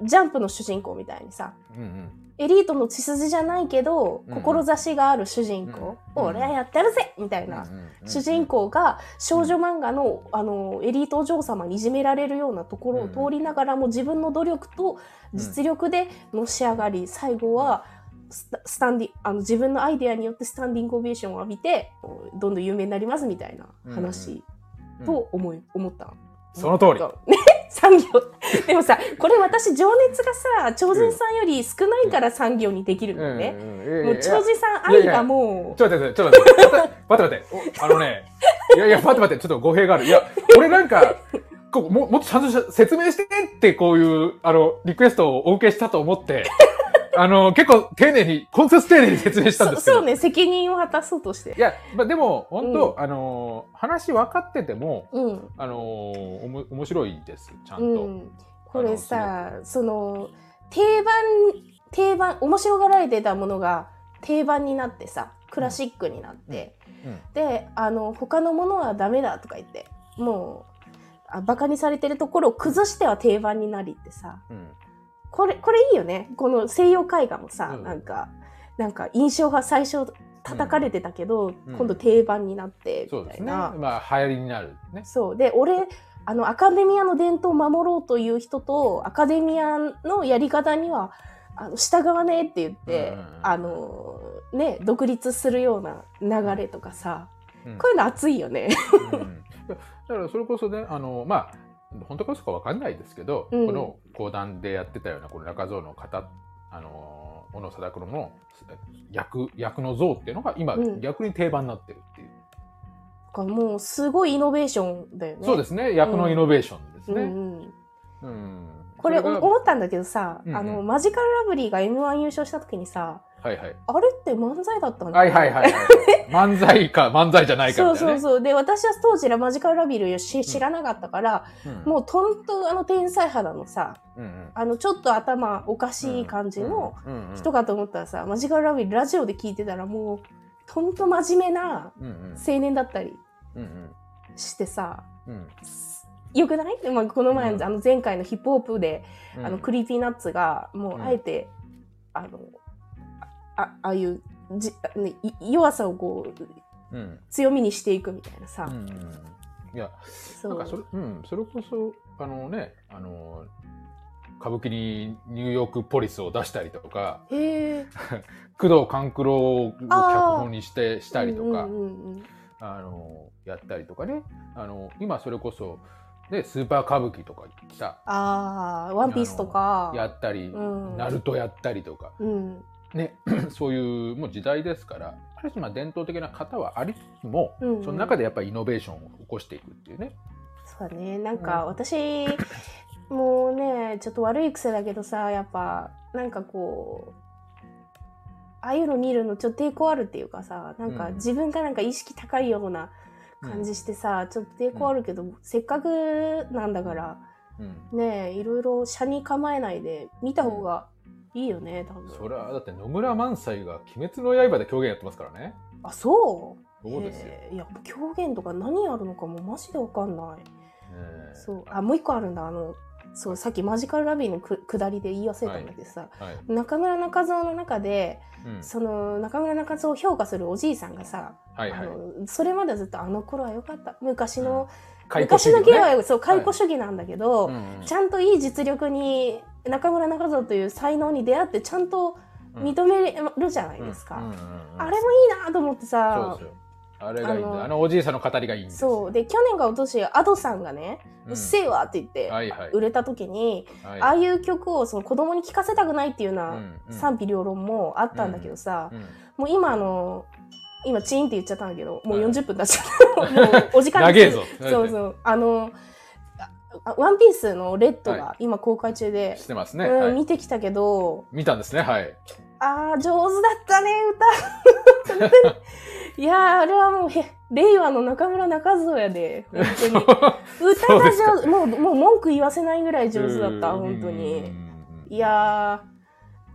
[SPEAKER 2] うん。
[SPEAKER 1] ジャンプの主人公みたいにさ、
[SPEAKER 2] うんうん。
[SPEAKER 1] エリートの血筋じゃないけど、
[SPEAKER 2] うん
[SPEAKER 1] 志がある主人公、
[SPEAKER 2] うん
[SPEAKER 1] 俺はやってるぜみたいな、
[SPEAKER 2] うんうんうん。
[SPEAKER 1] 主人公が少女漫画の,、あのエリートお嬢様にいじめられるようなところを通りながらも自分の努力と実力でのし上がり、最後はスタンディあの自分のアイデアによってスタンディングオベーションを浴びてどんどん有名になりますみたいな話
[SPEAKER 2] うん。
[SPEAKER 1] と思い、思った。の。
[SPEAKER 2] その通り。
[SPEAKER 1] ね 産業。でもさこれ私情熱がさ超人さんより少ないから産業にできるのね、
[SPEAKER 2] うんうんいやいや。
[SPEAKER 1] もう超人さん愛がもう。
[SPEAKER 2] ちょっと待って、ちょっと待って、待って待って、おあのね、いやいや、待って待って、ちょっと語弊がある。いや、俺なんか、こうももっとちゃんと説明してって、こういう、あの、リクエストをお受けしたと思って、あの、結構丁寧に、根節丁寧に説明したんですけど。
[SPEAKER 1] そそうね責任を果たそうとして。
[SPEAKER 2] いや、まあ、でも、本当、あの、話分かってても、
[SPEAKER 1] うん。
[SPEAKER 2] あの、おも面白いです、ちゃんと。
[SPEAKER 1] うん、これさその定番定番面白がられてたものが定番になってさクラシックになって、
[SPEAKER 2] うん。
[SPEAKER 1] であの他のものはダメだとか言ってもうあバカにされてるところを崩しては定番になりってさ。
[SPEAKER 2] うん
[SPEAKER 1] これこれいいよね。この西洋絵画もさ、
[SPEAKER 2] うん。
[SPEAKER 1] なんかなんか印象が最初叩かれてたけど、
[SPEAKER 2] うん。
[SPEAKER 1] 今度定番になって
[SPEAKER 2] そうですね。
[SPEAKER 1] みたいな。
[SPEAKER 2] まあ、流行りになる。ね。
[SPEAKER 1] そう。で俺あのアカデミアの伝統を守ろうという人とアカデミアのやり方にはあの従わねえって言って、
[SPEAKER 2] うん
[SPEAKER 1] あのね独立するような流れとかさ、
[SPEAKER 2] うん。
[SPEAKER 1] こういうの熱いよね。
[SPEAKER 2] うん。だからそれこそねあのまあ本当か嘘かわかんないですけど、
[SPEAKER 1] うん。
[SPEAKER 2] この講談でやってたようなこの中蔵の方あの小野貞九郎の役役の像っていうのが今、
[SPEAKER 1] うん。
[SPEAKER 2] 逆に定番になってるっていう、
[SPEAKER 1] もうすごいイノベーションだよね。
[SPEAKER 2] そうですね。役のイノベーションですね。
[SPEAKER 1] うん。うん
[SPEAKER 2] うん。
[SPEAKER 1] これ思ったんだけどさ、
[SPEAKER 2] うんうん。
[SPEAKER 1] あのマジカルラブリーが M1 優勝した時にさ
[SPEAKER 2] はいはい。
[SPEAKER 1] あれって漫才だったんだ
[SPEAKER 2] はいはいはいはい。漫才か漫才じゃないか
[SPEAKER 1] そう
[SPEAKER 2] みたいな、ね、
[SPEAKER 1] そうそう。で私は当時らマヂカルラブリーをし知らなかったから、
[SPEAKER 2] うん。
[SPEAKER 1] もうとんとあの天才肌のさ
[SPEAKER 2] うんうん。
[SPEAKER 1] あのちょっと頭おかしい感じの
[SPEAKER 2] うんうん
[SPEAKER 1] 人かと思ったらさ、マヂカルラブリーラジオで聞いてたらもうとんと真面目な
[SPEAKER 2] うんうん。
[SPEAKER 1] 青年だったり
[SPEAKER 2] うんうん。
[SPEAKER 1] してさ
[SPEAKER 2] うん。
[SPEAKER 1] よくない、まあ、この前、
[SPEAKER 2] うん。
[SPEAKER 1] あの前回のヒップホップで、
[SPEAKER 2] うん。
[SPEAKER 1] あの Creepy Nuts がもうあえて、あのあああいうじ、ね、い弱さをこう
[SPEAKER 2] うん。
[SPEAKER 1] 強みにしていくみたいなさ、
[SPEAKER 2] うんうんいや
[SPEAKER 1] そ
[SPEAKER 2] なんかそれ,、うん、それこそあのねあの歌舞伎にニューヨークポリスを出したりとか 工藤官九郎を脚本にしてしたりとか、
[SPEAKER 1] うんうんうんうん。
[SPEAKER 2] あのやったりとかね。あの今それこそ、ね、スーパー歌舞伎とかさ
[SPEAKER 1] ああワンピースとか。
[SPEAKER 2] やったり、
[SPEAKER 1] うん。
[SPEAKER 2] ナルトやったりとか、
[SPEAKER 1] うん
[SPEAKER 2] ね、そういうもう時代ですからある種まあ伝統的な型はありつつも、
[SPEAKER 1] うん。うん
[SPEAKER 2] その中でやっぱりイノベーションを起こしていくっていうね。
[SPEAKER 1] そうだね。なんか私、もうねちょっと悪い癖だけどさやっぱなんかこうああいうの見るのちょっと抵抗あるっていうかさなんか
[SPEAKER 2] うん。
[SPEAKER 1] 自分がなんか意識高いような感じしてさ、ちょっと抵抗あるけど、せっかくなんだから
[SPEAKER 2] うん。
[SPEAKER 1] ねいろいろ車に構えないで見た方がいいよね多分。
[SPEAKER 2] それはだって野村萬斎が「鬼滅の刃」で狂言やってますからね。
[SPEAKER 1] あそう？
[SPEAKER 2] そうですよ。
[SPEAKER 1] いや狂言とか何やるのかもマジでわかんない。
[SPEAKER 2] ね
[SPEAKER 1] そう。あもう一個あるんだ。あのそうさっきマジカルラビーのく下りで言い忘れたんだけどさ、
[SPEAKER 2] はい。
[SPEAKER 1] 中村中蔵の中で
[SPEAKER 2] うん。
[SPEAKER 1] その中村中蔵を評価するおじいさんがさ、
[SPEAKER 2] はいはい。
[SPEAKER 1] あのそれまではずっとあの頃は良かった。昔の、
[SPEAKER 2] 解雇主義
[SPEAKER 1] 昔の芸
[SPEAKER 2] ね
[SPEAKER 1] はそう解雇主義なんだけど、
[SPEAKER 2] うんうん。
[SPEAKER 1] ちゃんといい実力に中村中蔵という才能に出会ってちゃんと認めるじゃないですか、あれもいいなと思ってさ。
[SPEAKER 2] あれがいいん
[SPEAKER 1] あの
[SPEAKER 2] だ。あのおじいさんの語りがいいんですよ。
[SPEAKER 1] そう。で去年か一昨年アドさんがね「
[SPEAKER 2] う
[SPEAKER 1] うん。っせえわ」って言って。売れた時に、
[SPEAKER 2] はい。
[SPEAKER 1] ああいう曲をその子供に聴かせたくないっていうような賛否両論もあったんだけどさ、
[SPEAKER 2] うん
[SPEAKER 1] もう今あの今チーンって言っちゃったんだけどもう
[SPEAKER 2] はい。
[SPEAKER 1] 40分経っちゃった、もうお時間
[SPEAKER 2] 長えぞ。
[SPEAKER 1] そうそう。あのあワンピースのレッドが今公開中で、
[SPEAKER 2] してますね。
[SPEAKER 1] うん
[SPEAKER 2] はい。
[SPEAKER 1] 見てきたけど。
[SPEAKER 2] 見たんですね。はい。
[SPEAKER 1] あー上手だったね歌。いやーあれはもうへ令和の中村中蔵やで本当に。歌が上手もうもう文句言わせないぐらい上手だった本当
[SPEAKER 2] うん。
[SPEAKER 1] に
[SPEAKER 2] うんうん。
[SPEAKER 1] いや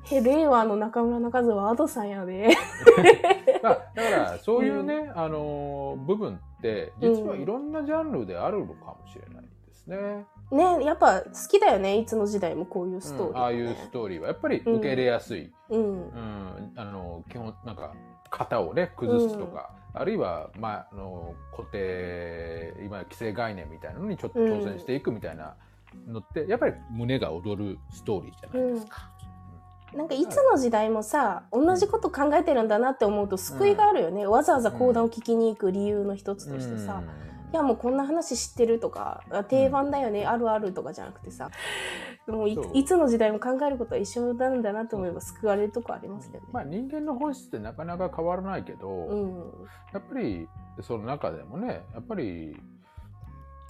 [SPEAKER 1] ーへ令和の中村中蔵はアドさんやで。
[SPEAKER 2] まあ、だからそういうね、あのー部分って実はいろんなジャンルであるのかもしれないですね。
[SPEAKER 1] ねやっぱ好きだよねいつの時代もこういうストーリー、
[SPEAKER 2] うんああいうストーリーはやっぱり受け入れやすい、
[SPEAKER 1] うん。
[SPEAKER 2] うんあの基本なんか型をね崩すとか、あるいは、まあ、あの固定今既成概念みたいなのにちょっと挑戦していくみたいなのって、やっぱり胸が躍るストーリーじゃないですか。
[SPEAKER 1] なんかいつの時代もさ同じこと考えてるんだなって思うと救いがあるよね、わざわざ講談を聞きに行く理由の一つとしてさ、いやもうこんな話知ってるとかあ定番だよね、あるあるとかじゃなくてさもういつの時代も考えることは一緒なんだなと思えば救われるとこありますよね。
[SPEAKER 2] まあ、人間の本質ってなかなか変わらないけど、
[SPEAKER 1] うん。
[SPEAKER 2] やっぱりその中でもねやっぱり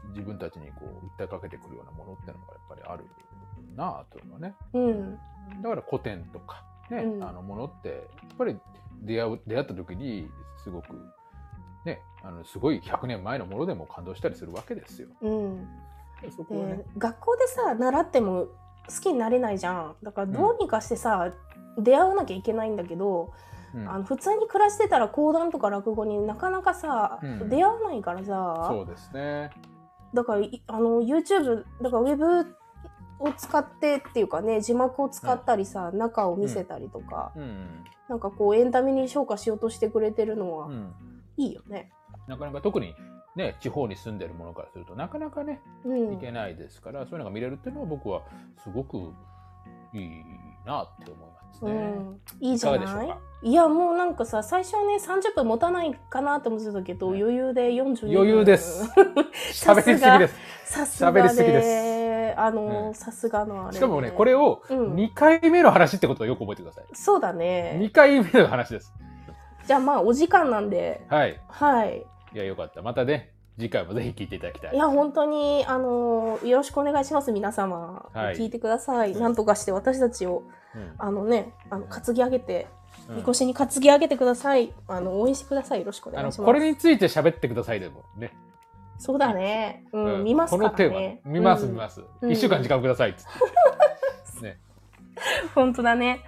[SPEAKER 2] 自分たちにこう訴えかけてくるようなものってのがやっぱりあるなあというのはね。
[SPEAKER 1] うん。
[SPEAKER 2] だから古典とかね、
[SPEAKER 1] うん。
[SPEAKER 2] あのものってやっぱり出会う出会った時にすごくねあのすごい100年前のものでも感動したりするわけですよ。
[SPEAKER 1] うん。
[SPEAKER 2] そ
[SPEAKER 1] 学校でさ習っても好きになれないじゃん。だからどうにかしてさ、出会わなきゃいけないんだけど、
[SPEAKER 2] うん。
[SPEAKER 1] あの普通に暮らしてたら講談とか落語になかなかさ、
[SPEAKER 2] うん。
[SPEAKER 1] 出会わないからさ。
[SPEAKER 2] そうですね。
[SPEAKER 1] だからいあの YouTube だからウェブを使ってっていうかね字幕を使ったりさ、中を見せたりとか、
[SPEAKER 2] うん。
[SPEAKER 1] なんかこうエンタメに昇華しようとしてくれてるのは
[SPEAKER 2] うん、
[SPEAKER 1] いいよね。
[SPEAKER 2] なかなか特にね地方に住んでるものからするとなかなかね
[SPEAKER 1] うん。
[SPEAKER 2] いけないですから、そういうのが見れるっていうのは僕はすごくいいなって思いますね。
[SPEAKER 1] うん、いいじゃない？
[SPEAKER 2] い
[SPEAKER 1] やもうなんかさ最初はね30分持たないかなと思ってたけど、
[SPEAKER 2] ね。
[SPEAKER 1] 余裕で42分。
[SPEAKER 2] 余裕 です。喋りすぎです。
[SPEAKER 1] さすが
[SPEAKER 2] 喋りすぎ
[SPEAKER 1] で
[SPEAKER 2] です
[SPEAKER 1] あの、
[SPEAKER 2] うん。
[SPEAKER 1] さすがのあれ、
[SPEAKER 2] しかもね、これを
[SPEAKER 1] うん。
[SPEAKER 2] 2回目の話ってことをよく覚えてください。
[SPEAKER 1] そうだね。
[SPEAKER 2] 2回目の話です。
[SPEAKER 1] じゃあまあお時間なんで。
[SPEAKER 2] はい。
[SPEAKER 1] はい。
[SPEAKER 2] いや、よかった。またね、次回もぜひ聞いていただきたい。
[SPEAKER 1] いや本当にあのよろしくお願いします皆様、
[SPEAKER 2] はい。
[SPEAKER 1] 聞いてください、
[SPEAKER 2] うん
[SPEAKER 1] なんとかして私たちを
[SPEAKER 2] うん。
[SPEAKER 1] あのねあの担ぎ上げて
[SPEAKER 2] うん。
[SPEAKER 1] みこしに担ぎ上げてください。あの応援してください。よろしくお願いします。
[SPEAKER 2] これについて喋ってくださいでもね。
[SPEAKER 1] そうだね。うん、
[SPEAKER 2] うん。
[SPEAKER 1] 見ますから
[SPEAKER 2] このテー
[SPEAKER 1] ね
[SPEAKER 2] マ、見ます
[SPEAKER 1] うん
[SPEAKER 2] 見ます。
[SPEAKER 1] うん。
[SPEAKER 2] 1週間時間ください。ね。
[SPEAKER 1] 本当だね